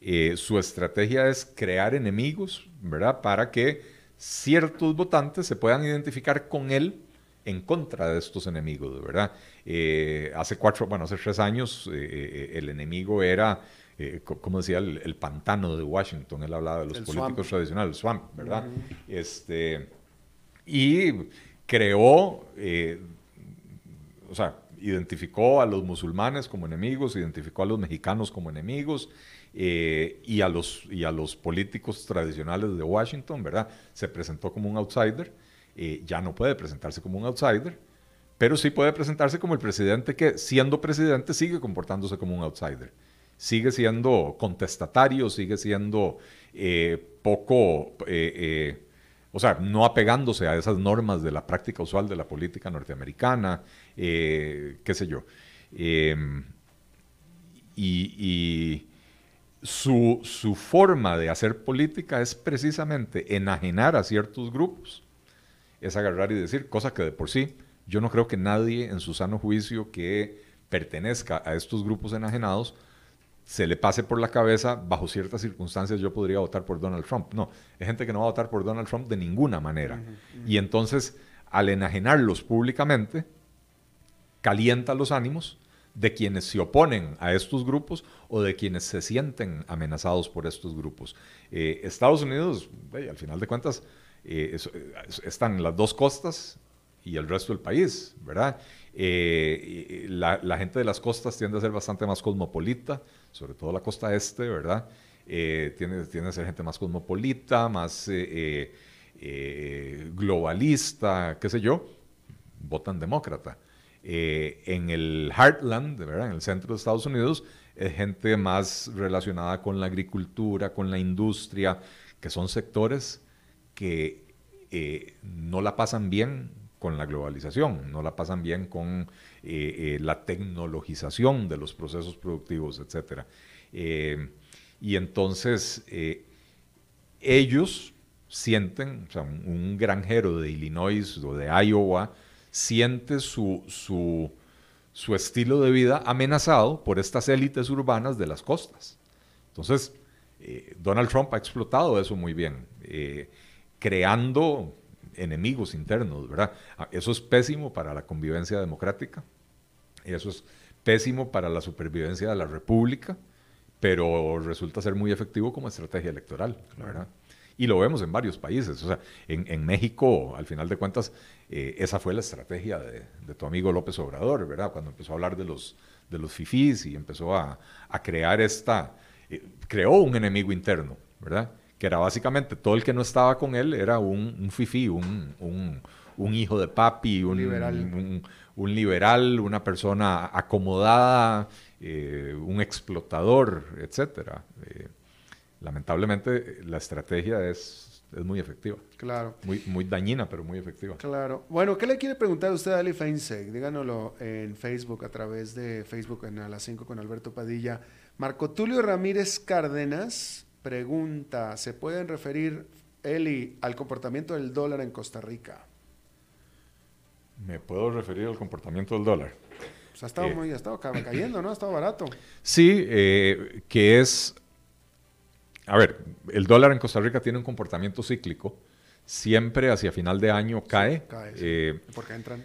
eh, su estrategia es crear enemigos, ¿verdad? Para que ciertos votantes se puedan identificar con él en contra de estos enemigos, ¿verdad? Eh, hace cuatro, bueno, hace tres años eh, el enemigo era, como decía, el, pantano de Washington, él hablaba de los políticos tradicionales, el swamp, ¿verdad? este, y creó, o sea, identificó a los musulmanes como enemigos, identificó a los mexicanos como enemigos eh, y, a los, y a los políticos tradicionales de Washington, ¿verdad? Se presentó como un outsider, eh, ya no puede presentarse como un outsider, pero sí puede presentarse como el presidente que, siendo presidente, sigue comportándose como un outsider. Sigue siendo contestatario, sigue siendo eh, poco o sea, no apegándose a esas normas de la práctica usual de la política norteamericana, eh, qué sé yo. Em, y, su, forma de hacer política es precisamente enajenar a ciertos grupos, es agarrar y decir, cosa que de por sí yo no creo que nadie en su sano juicio que pertenezca a estos grupos enajenados se le pase por la cabeza, bajo ciertas circunstancias yo podría votar por Donald Trump. No, hay gente que no va a votar por Donald Trump de ninguna manera. Y entonces, al enajenarlos públicamente, calienta los ánimos de quienes se oponen a estos grupos o de quienes se sienten amenazados por estos grupos. Eh, Estados Unidos, al final de cuentas, eh, están las dos costas y el resto del país, ¿verdad? Eh, la, gente de las costas tiende a ser bastante más cosmopolita, sobre todo la costa este, ¿verdad? Eh, tiene, tiene, que ser gente más cosmopolita, más eh, eh, globalista, qué sé yo, votan demócrata. en el Heartland, ¿verdad? en el centro de Estados Unidos, es gente más relacionada con la agricultura, con la industria, que son sectores que no la pasan bien con la globalización, no la pasan bien con eh, eh, la tecnologización de los procesos productivos, etc. Eh, y entonces ellos sienten, o sea, un, granjero de Illinois o de Iowa siente su, su, su estilo de vida amenazado por estas élites urbanas de las costas. Entonces, Donald Trump ha explotado eso muy bien, creando enemigos internos, ¿verdad? Ah, eso es pésimo para la convivencia democrática, eso es pésimo para la supervivencia de la República, pero resulta ser muy efectivo como estrategia electoral, ¿verdad? Y lo vemos en varios países. O sea, en, México, al final de cuentas, eh, esa fue la estrategia de, tu amigo López Obrador, ¿verdad? Cuando empezó a hablar de los, de los fifís y empezó a, crear esta... Eh, creó un enemigo interno, ¿verdad? Que era básicamente todo el que no estaba con él era un, un fifí, un, un, hijo de papi, un, liberal. un, liberal, una persona acomodada, eh, un explotador, etc. Eh, lamentablemente la estrategia es, es, muy efectiva. Claro. Muy, muy dañina, pero muy efectiva. Claro. Bueno, ¿qué le quiere preguntar usted a Ali Feinseg? Díganoslo en Facebook, a través de Facebook en A las 5 con Alberto Padilla. Marco Tulio Ramírez Cárdenas Pregunta, ¿se pueden referir, Eli, al comportamiento del dólar en Costa Rica? Me puedo referir al comportamiento del dólar. Pues ha estado, eh, muy, ha estado cayendo, ¿no? Ha estado barato. Sí, eh, que es... A ver, el dólar en Costa Rica tiene un comportamiento cíclico. Siempre hacia final de año cae. cae eh, ¿Por qué entran?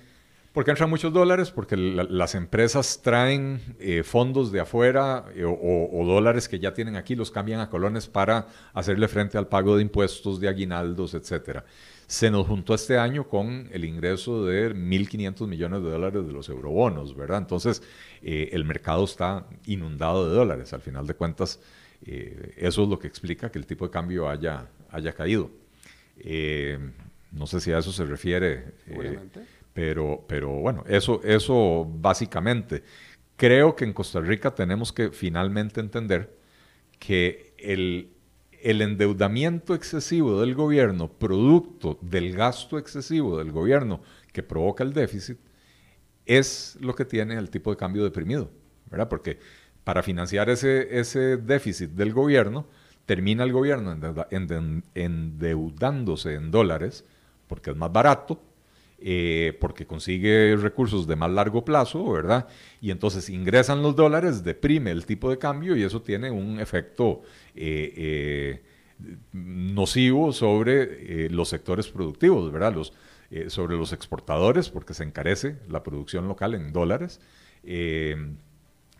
Porque entran muchos dólares, porque las empresas traen eh, fondos de afuera eh, o, dólares que ya tienen aquí, los cambian a colones para hacerle frente al pago de impuestos, de aguinaldos, etc. Se nos juntó este año con el ingreso de 1.500 millones de dólares de los eurobonos, ¿verdad? Entonces, eh, el mercado está inundado de dólares. Al final de cuentas, eso es lo que explica que el tipo de cambio haya, haya caído. no sé si a eso se refiere. Pero, pero bueno, eso, eso básicamente. Creo que en Costa Rica tenemos que finalmente entender que el, endeudamiento excesivo del gobierno, producto del gasto excesivo del gobierno que provoca el déficit, es lo que tiene el tipo de cambio deprimido, ¿verdad? Porque para financiar ese, ese déficit del gobierno, termina el gobierno endeudándose en dólares, porque es más barato, eh, porque consigue recursos de más largo plazo, ¿verdad? Y entonces ingresan los dólares, deprime el tipo de cambio y eso tiene un efecto eh, eh, nocivo sobre los sectores productivos, ¿verdad? Los, sobre los exportadores, porque se encarece la producción local en dólares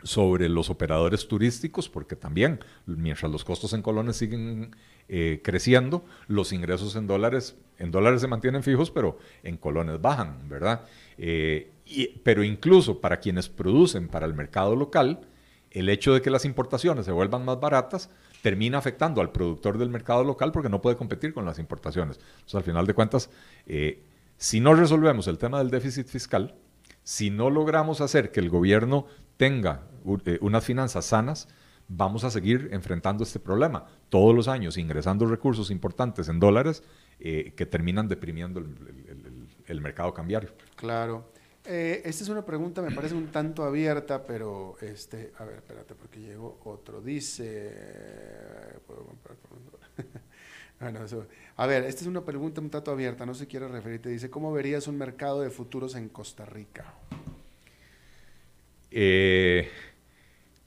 sobre los operadores turísticos, porque también, mientras los costos en colones siguen eh, creciendo, los ingresos en dólares, en dólares se mantienen fijos, pero en colones bajan, ¿verdad? Eh, pero incluso para quienes producen para el mercado local, el hecho de que las importaciones se vuelvan más baratas termina afectando al productor del mercado local porque no puede competir con las importaciones. Entonces, al final de cuentas, eh, si no resolvemos el tema del déficit fiscal, si no logramos hacer que el gobierno tenga unas finanzas sanas, vamos a seguir enfrentando este problema. Todos los años ingresando recursos importantes en dólares eh, que terminan deprimiendo el, mercado cambiario. Claro. Eh, esta es una pregunta, me parece un tanto abierta, pero este, a ver, espérate, porque llegó otro. Dice, ¿puedo comprar a ver, esta es una pregunta un tanto abierta, no se quiere referirte. Dice, ¿cómo verías un mercado de futuros en Costa Rica? Eh,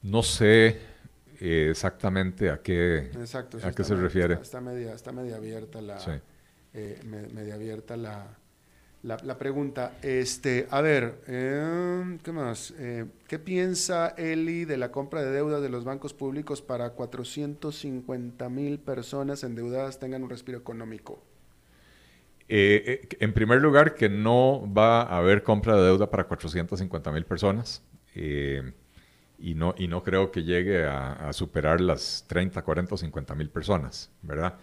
no sé eh, exactamente a qué, a qué se refiere. Está, media, está media abierta la, eh, media abierta la, la, pregunta. Este, a ver, em, ¿qué más? ¿Qué piensa Eli de la compra de deuda de los bancos públicos para 450 mil personas endeudadas tengan un respiro económico? en primer lugar, que no va a haber compra de deuda para 450 mil personas. Eh, y, no, y no creo que llegue a, superar las 30, 40 o 50 mil personas, ¿verdad?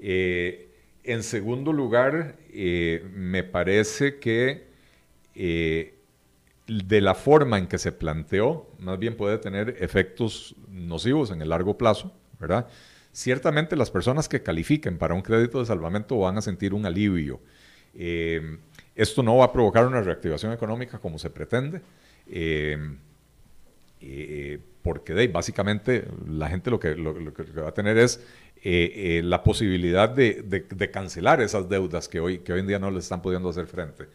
Eh, en segundo lugar, eh, me parece que de la forma en que se planteó, más bien puede tener efectos nocivos en el largo plazo, ¿verdad? Ciertamente las personas que califiquen para un crédito de salvamento van a sentir un alivio. esto no va a provocar una reactivación económica como se pretende, eh, eh, porque básicamente la gente lo que, va a tener es eh, la posibilidad de, cancelar esas deudas que hoy, en día no les están pudiendo hacer frente.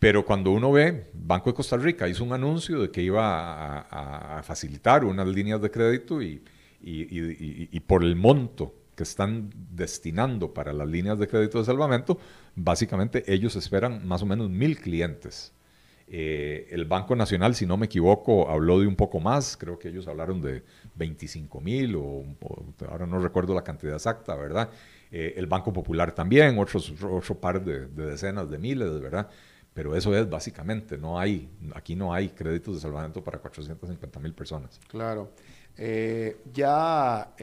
pero cuando uno ve, Banco de Costa Rica hizo un anuncio de que iba a, facilitar unas líneas de crédito y, y por el monto que están destinando para las líneas de crédito de salvamento, básicamente ellos esperan más o menos mil clientes. Eh, el Banco Nacional, si no me equivoco, habló de un poco más, creo que ellos hablaron de 25 mil o, ahora no recuerdo la cantidad exacta, ¿verdad? Eh, el Banco Popular también, otros, otro par de, de, decenas de miles, ¿verdad? Pero eso es básicamente, no hay, aquí no hay créditos de salvamento para 450 mil personas. Claro. Eh, ya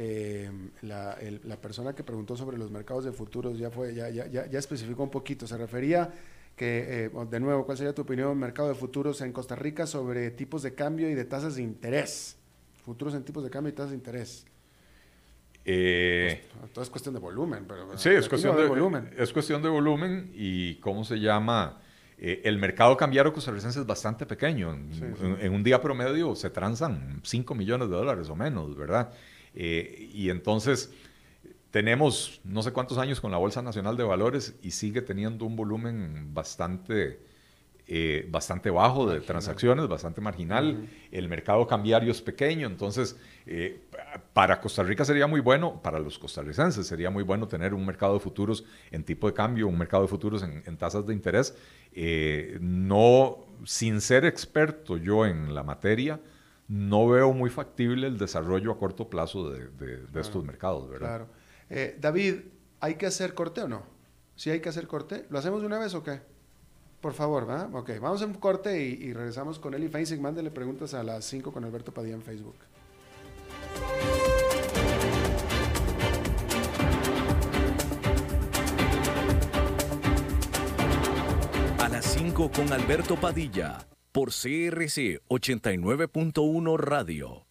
la, persona que preguntó sobre los mercados de futuros ya fue, ya, ya, ya, especificó un poquito. Se refería que, eh, de nuevo, ¿cuál sería tu opinión, mercado de futuros en Costa Rica sobre tipos de cambio y de tasas de interés? Futuros en tipos de cambio y tasas de interés. Pues, todo es cuestión de volumen, pero sí, es cuestión de, volumen. Es cuestión de volumen y cómo se llama eh, el mercado cambiario costarricense es bastante pequeño. En, un día promedio se transan 5 millones de dólares o menos, ¿verdad? Eh, y entonces tenemos no sé cuántos años con la Bolsa Nacional de Valores y sigue teniendo un volumen bastante eh, bastante bajo de transacciones, bastante marginal. El mercado cambiario es pequeño, entonces eh, para Costa Rica sería muy bueno, para los costarricenses sería muy bueno tener un mercado de futuros en tipo de cambio, un mercado de futuros en, tasas de interés. Eh, no, sin ser experto yo en la materia, no veo muy factible el desarrollo a corto plazo de, estos mercados, ¿verdad? Claro. David, ¿hay que hacer corte o no? Si hay que hacer corte, ¿lo hacemos de una vez o qué? Por favor, ¿va? Ok, vamos a un corte y, regresamos con Eli Feinzig. Mándele preguntas a las 5 con Alberto Padilla en Facebook. A las 5 con Alberto Padilla, por CRC 89.1 Radio.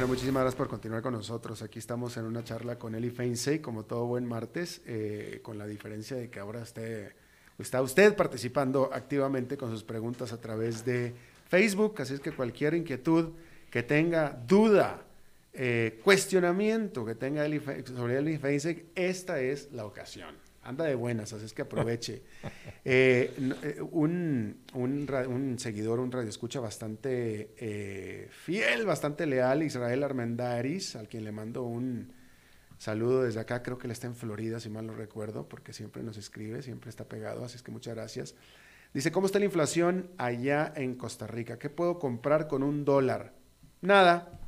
Bueno, muchísimas gracias por continuar con nosotros. Aquí estamos en una charla con Eli Feinsey, como todo buen martes, eh, con la diferencia de que ahora esté, está usted participando activamente con sus preguntas a través de Facebook. Así es que cualquier inquietud que tenga, duda, eh, cuestionamiento que tenga Eli, sobre Eli Feinsey, esta es la ocasión anda de buenas, así es que aproveche. Eh, eh, un, un, seguidor, un radioescucha bastante eh, fiel, bastante leal, Israel Armendaris, al quien le mando un saludo desde acá, creo que él está en Florida, si mal no recuerdo, porque siempre nos escribe, siempre está pegado, así es que muchas gracias. Dice, ¿cómo está la inflación allá en Costa Rica? ¿Qué puedo comprar con un dólar? Nada,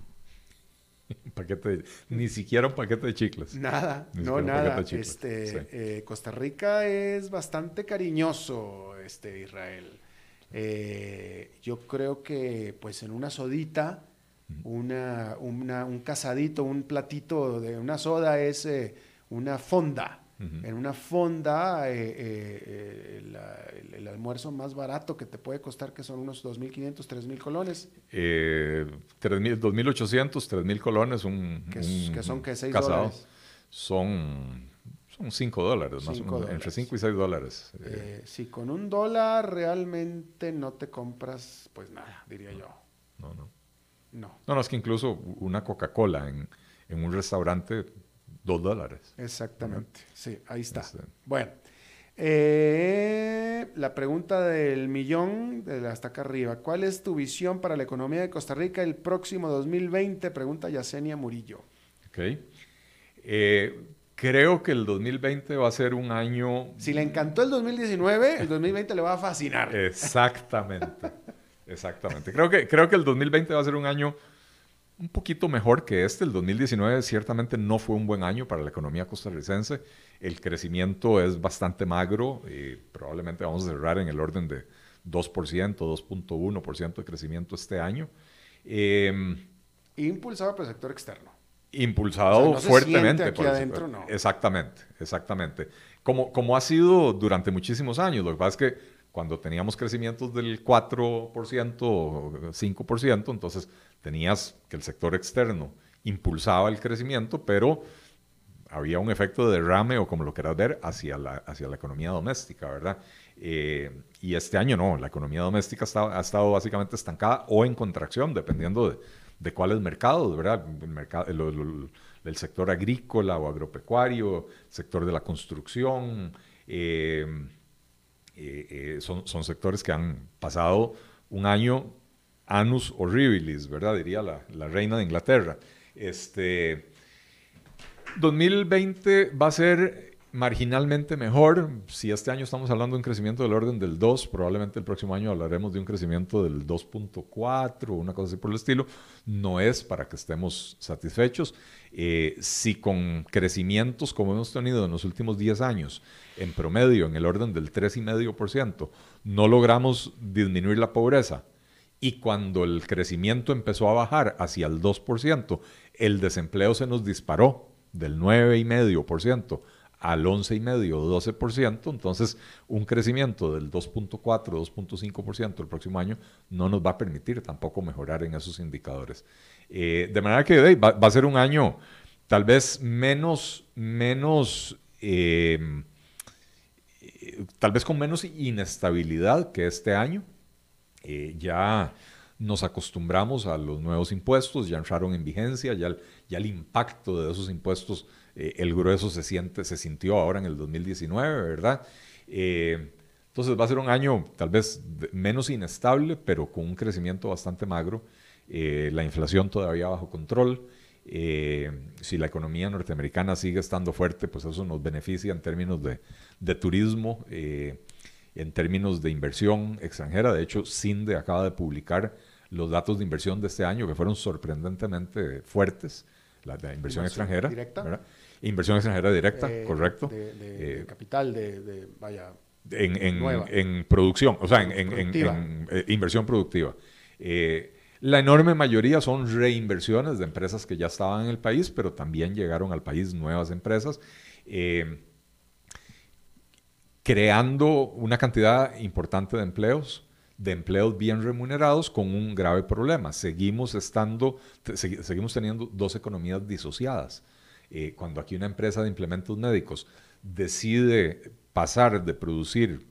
paquete ni siquiera un paquete de chicles. Nada, no, nada. Este, eh, Costa Rica es bastante cariñoso, este, Israel. Eh, yo creo que, pues, en una sodita, una, un casadito, un platito de una soda es eh, una fonda. En una fonda, eh, eh, eh, el, almuerzo más barato que te puede costar, que son unos 2.500, 3.000 colones. Eh, 2.800, 3.000 colones, un, que, son que 6 dólares. Son, son 5 dólares, más entre 5 y 6 dólares. si con un dólar realmente no te compras, pues nada, diría yo. No, no. No. No, no, es que incluso una Coca-Cola en, en un restaurante Dos dólares. Exactamente. Sí, ahí está. Bueno, eh, la pregunta del millón, de hasta acá arriba. ¿Cuál es tu visión para la economía de Costa Rica el próximo 2020? Pregunta Yacenia Murillo. Ok. Eh, creo que el 2020 va a ser un año... Si le encantó el 2019, el 2020 le va a fascinar. Exactamente. Exactamente. Creo que, creo que el 2020 va a ser un año un poquito mejor que este. El 2019 ciertamente no fue un buen año para la economía costarricense. El crecimiento es bastante magro y probablemente vamos a cerrar en el orden de 2%, 2.1% de crecimiento este año. Em, Impulsado por el sector externo. Impulsado fuertemente. Aquí adentro, no. Exactamente, exactamente. Como, como ha sido durante muchísimos años. Lo que pasa es que cuando teníamos crecimientos del 4% o 5%, entonces tenías que el sector externo impulsaba el crecimiento, pero había un efecto de derrame o como lo quieras ver hacia la, hacia la economía doméstica, ¿verdad? Eh, y este año no, la economía doméstica ha estado básicamente estancada o en contracción, dependiendo de, de cuáles mercados, ¿verdad? El, mercado, el, sector agrícola o agropecuario, el sector de la construcción. Eh, son, son sectores que han pasado un año anus horribilis, ¿verdad? Diría la, reina de Inglaterra. Este, 2020 va a ser marginalmente mejor. Si este año estamos hablando de un crecimiento del orden del 2, probablemente el próximo año hablaremos de un crecimiento del 2.4 o una cosa así por el estilo. No es para que estemos satisfechos. Eh, si con crecimientos como hemos tenido en los últimos 10 años, en promedio en el orden del 3,5%, no logramos disminuir la pobreza, y cuando el crecimiento empezó a bajar hacia el 2%, el desempleo se nos disparó del 9,5% al 11,5% o 12%, entonces un crecimiento del 2.4, 2.5% el próximo año no nos va a permitir tampoco mejorar en esos indicadores. Eh, de manera que va, a ser un año tal vez menos, menos, em, eh, tal vez con menos inestabilidad que este año. Ya nos acostumbramos a los nuevos impuestos, ya entraron en vigencia, ya, el impacto de esos impuestos, eh, el grueso se, siente, se sintió ahora en el 2019, ¿verdad? Eh, entonces va a ser un año tal vez menos inestable, pero con un crecimiento bastante magro, eh, la inflación todavía bajo control. si la economía norteamericana sigue estando fuerte, pues eso nos beneficia en términos de turismo, en términos de inversión extranjera. De hecho, CINDE acaba de publicar los datos de inversión de este año que fueron sorprendentemente fuertes, la de inversión, extranjera. Directa. Inversión extranjera directa, eh, correcto. De, eh, capital, de, vaya. En, en, producción, o sea, en, eh, inversión productiva. la enorme mayoría son reinversiones de empresas que ya estaban en el país, pero también llegaron al país nuevas empresas creando una cantidad importante de empleos de empleos bien remunerados con un grave problema. Seguimos, estando, seguimos teniendo dos economías disociadas. Eh, cuando aquí una empresa de implementos médicos decide pasar de producir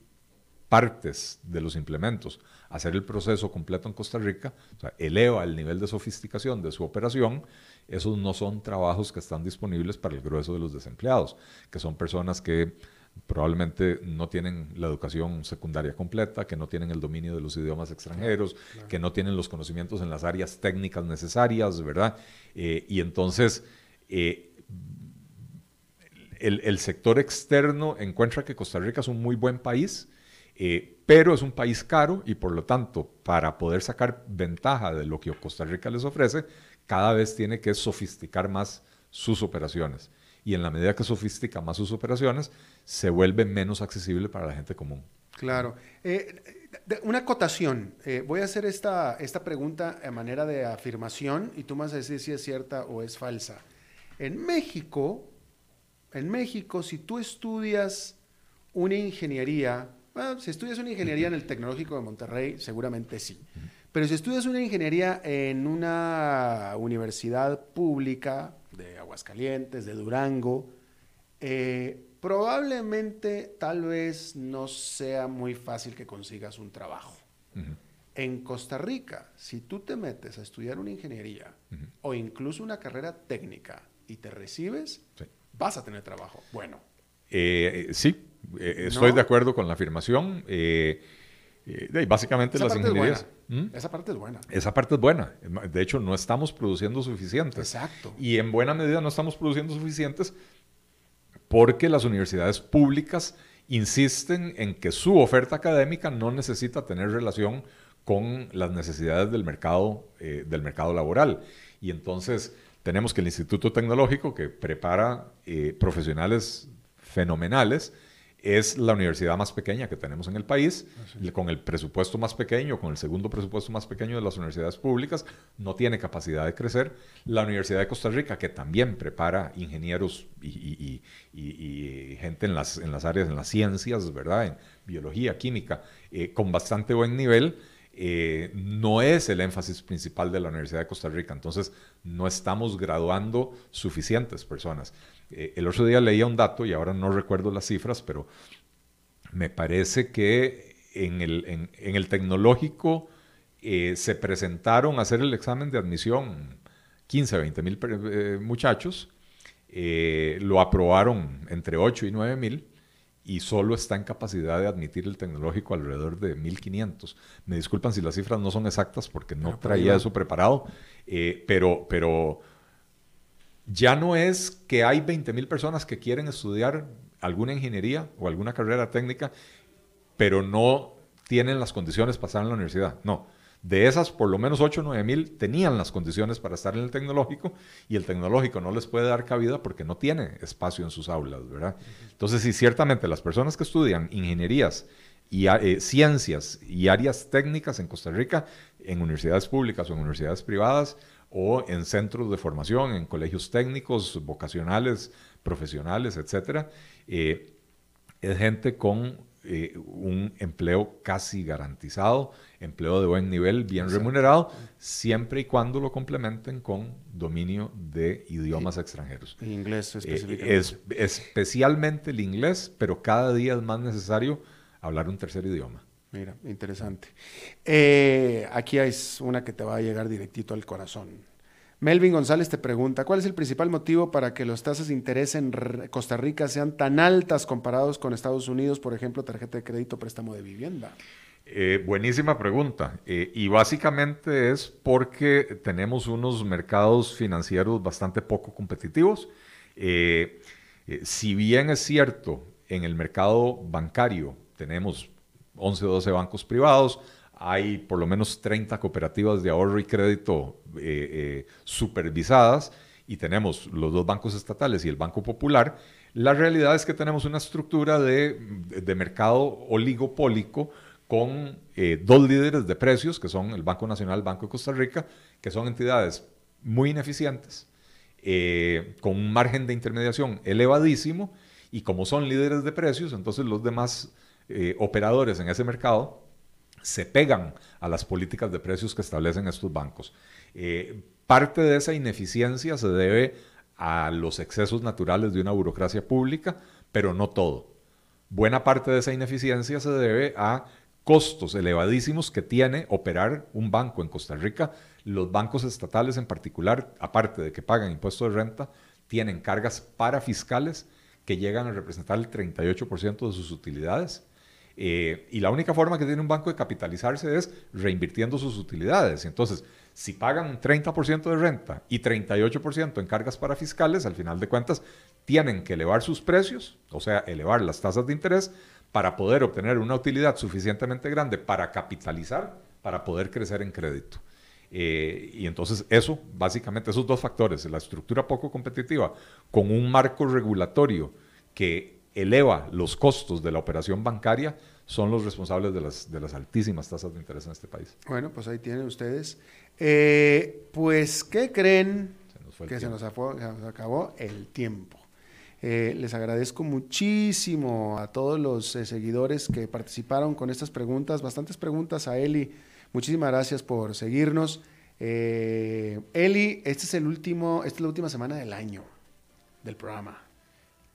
partes de los implementos, a hacer el proceso completo en Costa Rica, eleva el nivel de sofisticación de su operación, esos no son trabajos que están disponibles para el grueso de los desempleados, que son personas que probablemente no tienen la educación secundaria completa, que no tienen el dominio de los idiomas extranjeros, que no tienen los conocimientos en las áreas técnicas necesarias, ¿verdad? Eh, y entonces eh, el, sector externo encuentra que Costa Rica es un muy buen país, eh, pero es un país caro y por lo tanto, para poder sacar ventaja de lo que Costa Rica les ofrece, cada vez tiene que sofisticar más sus operaciones y en la medida que sofistica más sus operaciones, se vuelve menos accesible para la gente común. Claro. Eh, una acotación. Eh, voy a hacer esta, esta pregunta a manera de afirmación y tú me vas a decir si es cierta o es falsa. En México, en México, si tú estudias una ingeniería, bueno, si estudias una ingeniería en el Tecnológico de Monterrey, seguramente sí. Pero si estudias una ingeniería en una universidad pública, de Aguascalientes, de Durango, eh, probablemente tal vez no sea muy fácil que consigas un trabajo. En Costa Rica, si tú te metes a estudiar una ingeniería o incluso una carrera técnica y te recibes, vas a tener trabajo. Bueno. Eh, sí, eh, estoy de acuerdo con la afirmación. Eh, básicamente las ingenierías. ¿Mm? Esa parte es buena. Esa parte es buena. De hecho, no estamos produciendo suficientes. Exacto. Y en buena medida no estamos produciendo suficientes porque las universidades públicas insisten en que su oferta académica no necesita tener relación con las necesidades del mercado, eh, del mercado laboral. Y entonces tenemos que el Instituto Tecnológico, que prepara eh, profesionales fenomenales, es la universidad más pequeña que tenemos en el país, con el presupuesto más pequeño, con el segundo presupuesto más pequeño de las universidades públicas, no tiene capacidad de crecer. La Universidad de Costa Rica, que también prepara ingenieros y, gente en las, en las áreas, en las ciencias, ¿verdad? En biología, química, eh, con bastante buen nivel, eh, no es el énfasis principal de la Universidad de Costa Rica. Entonces, no estamos graduando suficientes personas. Eh, el otro día leía un dato y ahora no recuerdo las cifras, pero me parece que en el, en, el tecnológico eh, se presentaron a hacer el examen de admisión 15, 20 mil eh, muchachos, lo aprobaron entre 8 y 9 mil y solo está en capacidad de admitir el tecnológico alrededor de 1500. Me disculpan si las cifras no son exactas porque no traía eso preparado, eh, pero, pero ya no es que hay 20.000 personas que quieren estudiar alguna ingeniería o alguna carrera técnica, pero no tienen las condiciones para estar en la universidad. No. De esas, por lo menos 8 o 9 mil tenían las condiciones para estar en el tecnológico y el tecnológico no les puede dar cabida porque no tiene espacio en sus aulas, ¿verdad? Entonces, sí, ciertamente las personas que estudian ingenierías y eh, ciencias y áreas técnicas en Costa Rica, en universidades públicas o en universidades privadas, o en centros de formación, en colegios técnicos, vocacionales, profesionales, etcétera, eh, es gente con eh, un empleo casi garantizado, empleo de buen nivel, bien remunerado, siempre y cuando lo complementen con dominio de idiomas extranjeros. Inglés eh, específicamente. es, especialmente el inglés, pero cada día es más necesario hablar un tercer idioma. Mira, interesante. Eh, aquí hay una que te va a llegar directito al corazón. Melvin González te pregunta, ¿cuál es el principal motivo para que las tasas de interés en Costa Rica sean tan altas comparados con Estados Unidos, por ejemplo, tarjeta de crédito, préstamo de vivienda? Eh, buenísima pregunta. Eh, y básicamente es porque tenemos unos mercados financieros bastante poco competitivos. si bien es cierto, en el mercado bancario tenemos 11 o 12 bancos privados, hay por lo menos 30 cooperativas de ahorro y crédito eh, eh, supervisadas y tenemos los dos bancos estatales y el Banco Popular, la realidad es que tenemos una estructura de, mercado oligopólico con eh, dos líderes de precios, que son el Banco Nacional y el Banco de Costa Rica, que son entidades muy ineficientes, con un margen de intermediación elevadísimo, y como son líderes de precios, entonces los demás eh, operadores en ese mercado se pegan a las políticas de precios que establecen estos bancos. Eh, parte de esa ineficiencia se debe a los excesos naturales de una burocracia pública, pero no todo. Buena parte de esa ineficiencia se debe a costos elevadísimos que tiene operar un banco en Costa Rica. Los bancos estatales en particular, aparte de que pagan impuestos de renta, tienen cargas parafiscales que llegan a representar el 38% de sus utilidades eh, y la única forma que tiene un banco de capitalizarse es reinvirtiendo sus utilidades. Entonces, si pagan 30% de renta y 38% en cargas para fiscales, al final de cuentas, tienen que elevar sus precios, o sea, elevar las tasas de interés para poder obtener una utilidad suficientemente grande para capitalizar, para poder crecer en crédito. Eh, y entonces eso, básicamente, esos dos factores, la estructura poco competitiva con un marco regulatorio que eleva los costos de la operación bancaria son los responsables de las, de las altísimas tasas de interés en este país. Bueno, pues ahí tienen ustedes. Eh, pues, ¿qué creen? que se nos, acabó el tiempo. Eh, les agradezco muchísimo a todos los eh, seguidores que participaron con estas preguntas, bastantes preguntas a Eli. Muchísimas gracias por seguirnos. Eli, este es el último, esta es la última semana del año del programa.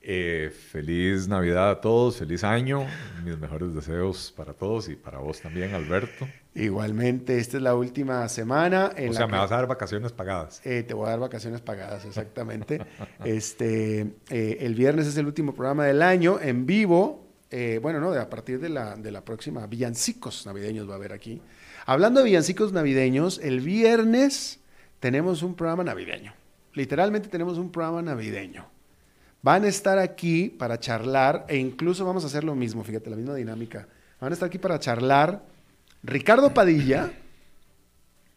Eh, feliz Navidad a todos, feliz año, mis mejores deseos para todos y para vos también, Alberto. Igualmente, esta es la última semana. En o sea, me vas a dar vacaciones pagadas. Eh, te voy a dar vacaciones pagadas, exactamente. este, eh, el viernes es el último programa del año en vivo. bueno, no, de, a partir de la, de la próxima, villancicos navideños va a haber aquí. Hablando de villancicos navideños, el viernes tenemos un programa navideño. Literalmente tenemos un programa navideño. Van a estar aquí para charlar e incluso vamos a hacer lo mismo, fíjate, la misma dinámica. Van a estar aquí para charlar Ricardo Padilla,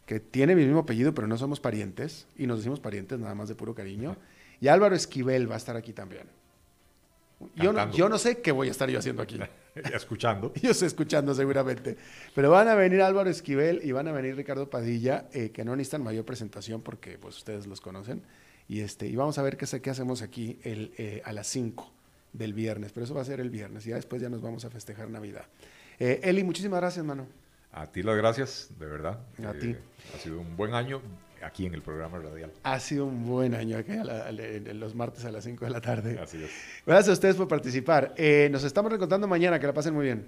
que tiene mi mismo apellido, pero no somos parientes, y nos decimos parientes nada más de puro cariño, y Álvaro Esquivel va a estar aquí también. Yo no, yo no, sé qué voy a estar yo haciendo aquí. escuchando. Yo estoy escuchando seguramente. Pero van a venir Álvaro Esquivel y van a venir Ricardo Padilla, eh, que no necesitan mayor presentación porque pues ustedes los conocen. Y, este, y vamos a ver qué, qué hacemos aquí el, eh, a las 5 del viernes, pero eso va a ser el viernes, y ya después ya nos vamos a festejar Navidad. Eh, Eli, muchísimas gracias, mano. A ti las gracias, de verdad. A ti. Eh, ha sido un buen año aquí en el programa radial. Ha sido un buen año aquí los martes a las 5 de la tarde. Así es. Gracias a ustedes por participar. nos estamos reencontrando mañana, que la pasen muy bien.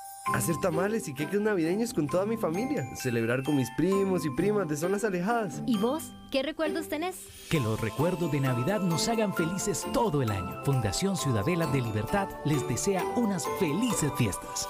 Hacer tamales y queques navideños con toda mi familia. Celebrar con mis primos y primas de zonas alejadas. ¿Y vos? ¿Qué recuerdos tenés? Que los recuerdos de Navidad nos hagan felices todo el año. Fundación Ciudadela de Libertad les desea unas felices fiestas.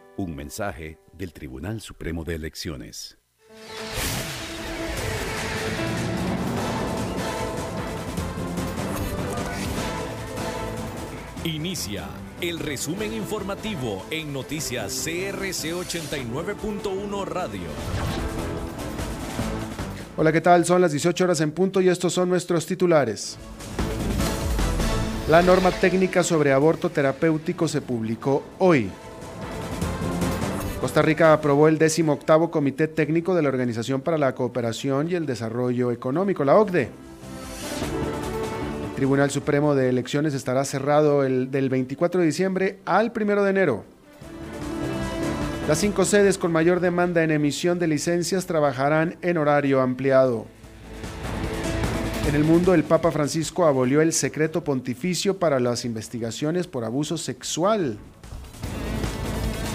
Un mensaje del Tribunal Supremo de Elecciones. Inicia el resumen informativo en noticias CRC 89.1 Radio. Hola, ¿qué tal? Son las 18 horas en punto y estos son nuestros titulares. La norma técnica sobre aborto terapéutico se publicó hoy. Costa Rica aprobó el 18 Comité Técnico de la Organización para la Cooperación y el Desarrollo Económico, la OCDE. El Tribunal Supremo de Elecciones estará cerrado el, del 24 de diciembre al 1 de enero. Las cinco sedes con mayor demanda en emisión de licencias trabajarán en horario ampliado. En el mundo, el Papa Francisco abolió el secreto pontificio para las investigaciones por abuso sexual.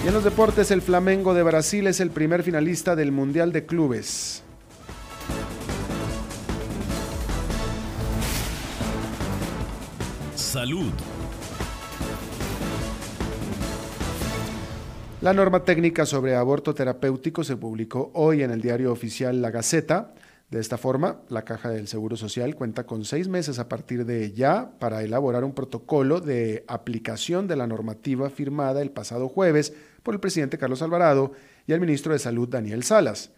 Y en los deportes, el Flamengo de Brasil es el primer finalista del Mundial de Clubes. Salud. La norma técnica sobre aborto terapéutico se publicó hoy en el diario oficial La Gaceta. De esta forma, la Caja del Seguro Social cuenta con seis meses a partir de ya para elaborar un protocolo de aplicación de la normativa firmada el pasado jueves por el presidente Carlos Alvarado y el ministro de Salud Daniel Salas.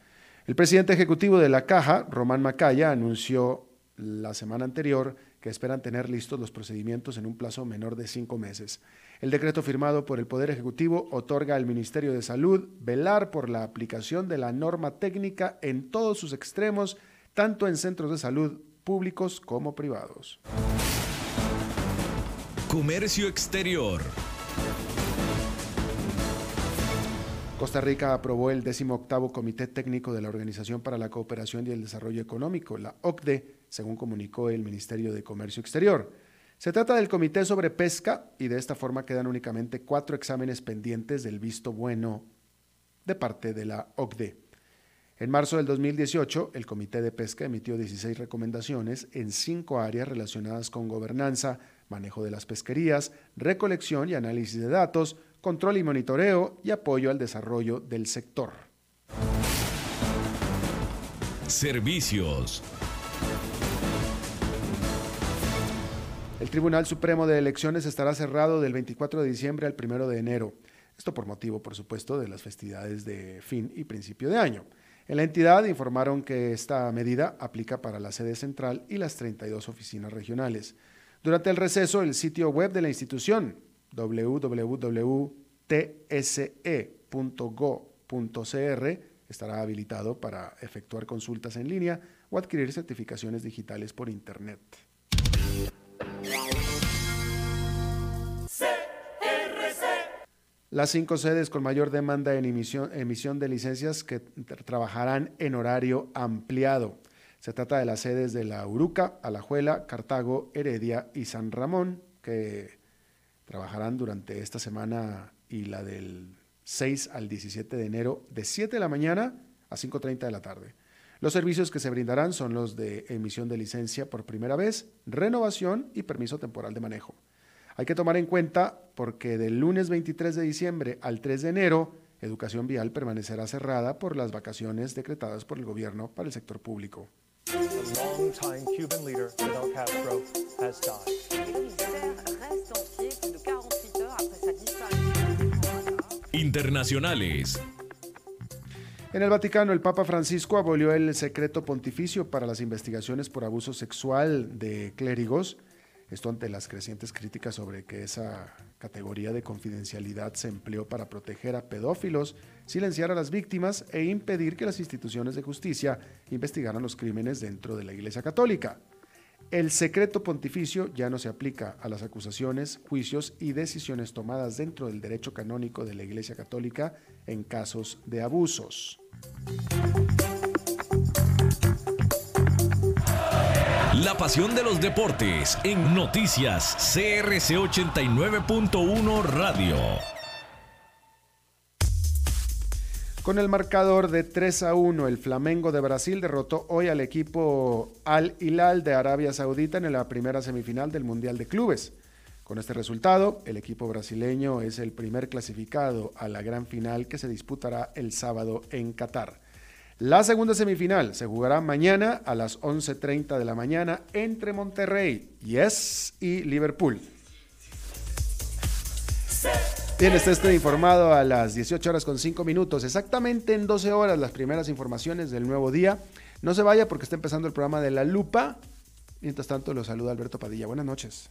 El presidente ejecutivo de la Caja, Román Macaya, anunció la semana anterior que esperan tener listos los procedimientos en un plazo menor de cinco meses. El decreto firmado por el Poder Ejecutivo otorga al Ministerio de Salud velar por la aplicación de la norma técnica en todos sus extremos, tanto en centros de salud públicos como privados. Comercio exterior. Costa Rica aprobó el 18 Comité Técnico de la Organización para la Cooperación y el Desarrollo Económico, la OCDE, según comunicó el Ministerio de Comercio Exterior. Se trata del Comité sobre Pesca y de esta forma quedan únicamente cuatro exámenes pendientes del visto bueno de parte de la OCDE. En marzo del 2018, el Comité de Pesca emitió 16 recomendaciones en cinco áreas relacionadas con gobernanza, manejo de las pesquerías, recolección y análisis de datos, control y monitoreo y apoyo al desarrollo del sector. Servicios. El Tribunal Supremo de Elecciones estará cerrado del 24 de diciembre al 1 de enero. Esto por motivo, por supuesto, de las festividades de fin y principio de año. En la entidad informaron que esta medida aplica para la sede central y las 32 oficinas regionales. Durante el receso, el sitio web de la institución, www.tse.go.cr, estará habilitado para efectuar consultas en línea o adquirir certificaciones digitales por Internet. Las cinco sedes con mayor demanda en emisión, emisión de licencias que trabajarán en horario ampliado. Se trata de las sedes de La Uruca, Alajuela, Cartago, Heredia y San Ramón, que trabajarán durante esta semana y la del 6 al 17 de enero de 7 de la mañana a 5.30 de la tarde. Los servicios que se brindarán son los de emisión de licencia por primera vez, renovación y permiso temporal de manejo. Hay que tomar en cuenta porque del lunes 23 de diciembre al 3 de enero, Educación Vial permanecerá cerrada por las vacaciones decretadas por el gobierno para el sector público. Internacionales. En el Vaticano, el Papa Francisco abolió el secreto pontificio para las investigaciones por abuso sexual de clérigos. Esto ante las crecientes críticas sobre que esa categoría de confidencialidad se empleó para proteger a pedófilos, silenciar a las víctimas e impedir que las instituciones de justicia investigaran los crímenes dentro de la Iglesia Católica. El secreto pontificio ya no se aplica a las acusaciones, juicios y decisiones tomadas dentro del derecho canónico de la Iglesia Católica en casos de abusos. La pasión de los deportes en noticias CRC 89.1 Radio. Con el marcador de 3 a 1, el Flamengo de Brasil derrotó hoy al equipo Al Hilal de Arabia Saudita en la primera semifinal del Mundial de Clubes. Con este resultado, el equipo brasileño es el primer clasificado a la gran final que se disputará el sábado en Qatar. La segunda semifinal se jugará mañana a las 11.30 de la mañana entre Monterrey, Yes y Liverpool. Bien, está usted informado a las 18 horas con 5 minutos, exactamente en 12 horas las primeras informaciones del nuevo día. No se vaya porque está empezando el programa de La Lupa. Mientras tanto, lo saluda Alberto Padilla. Buenas noches.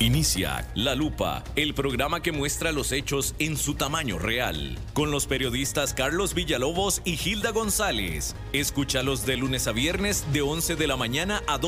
Inicia La Lupa, el programa que muestra los hechos en su tamaño real, con los periodistas Carlos Villalobos y Gilda González. Escúchalos de lunes a viernes de 11 de la mañana a 12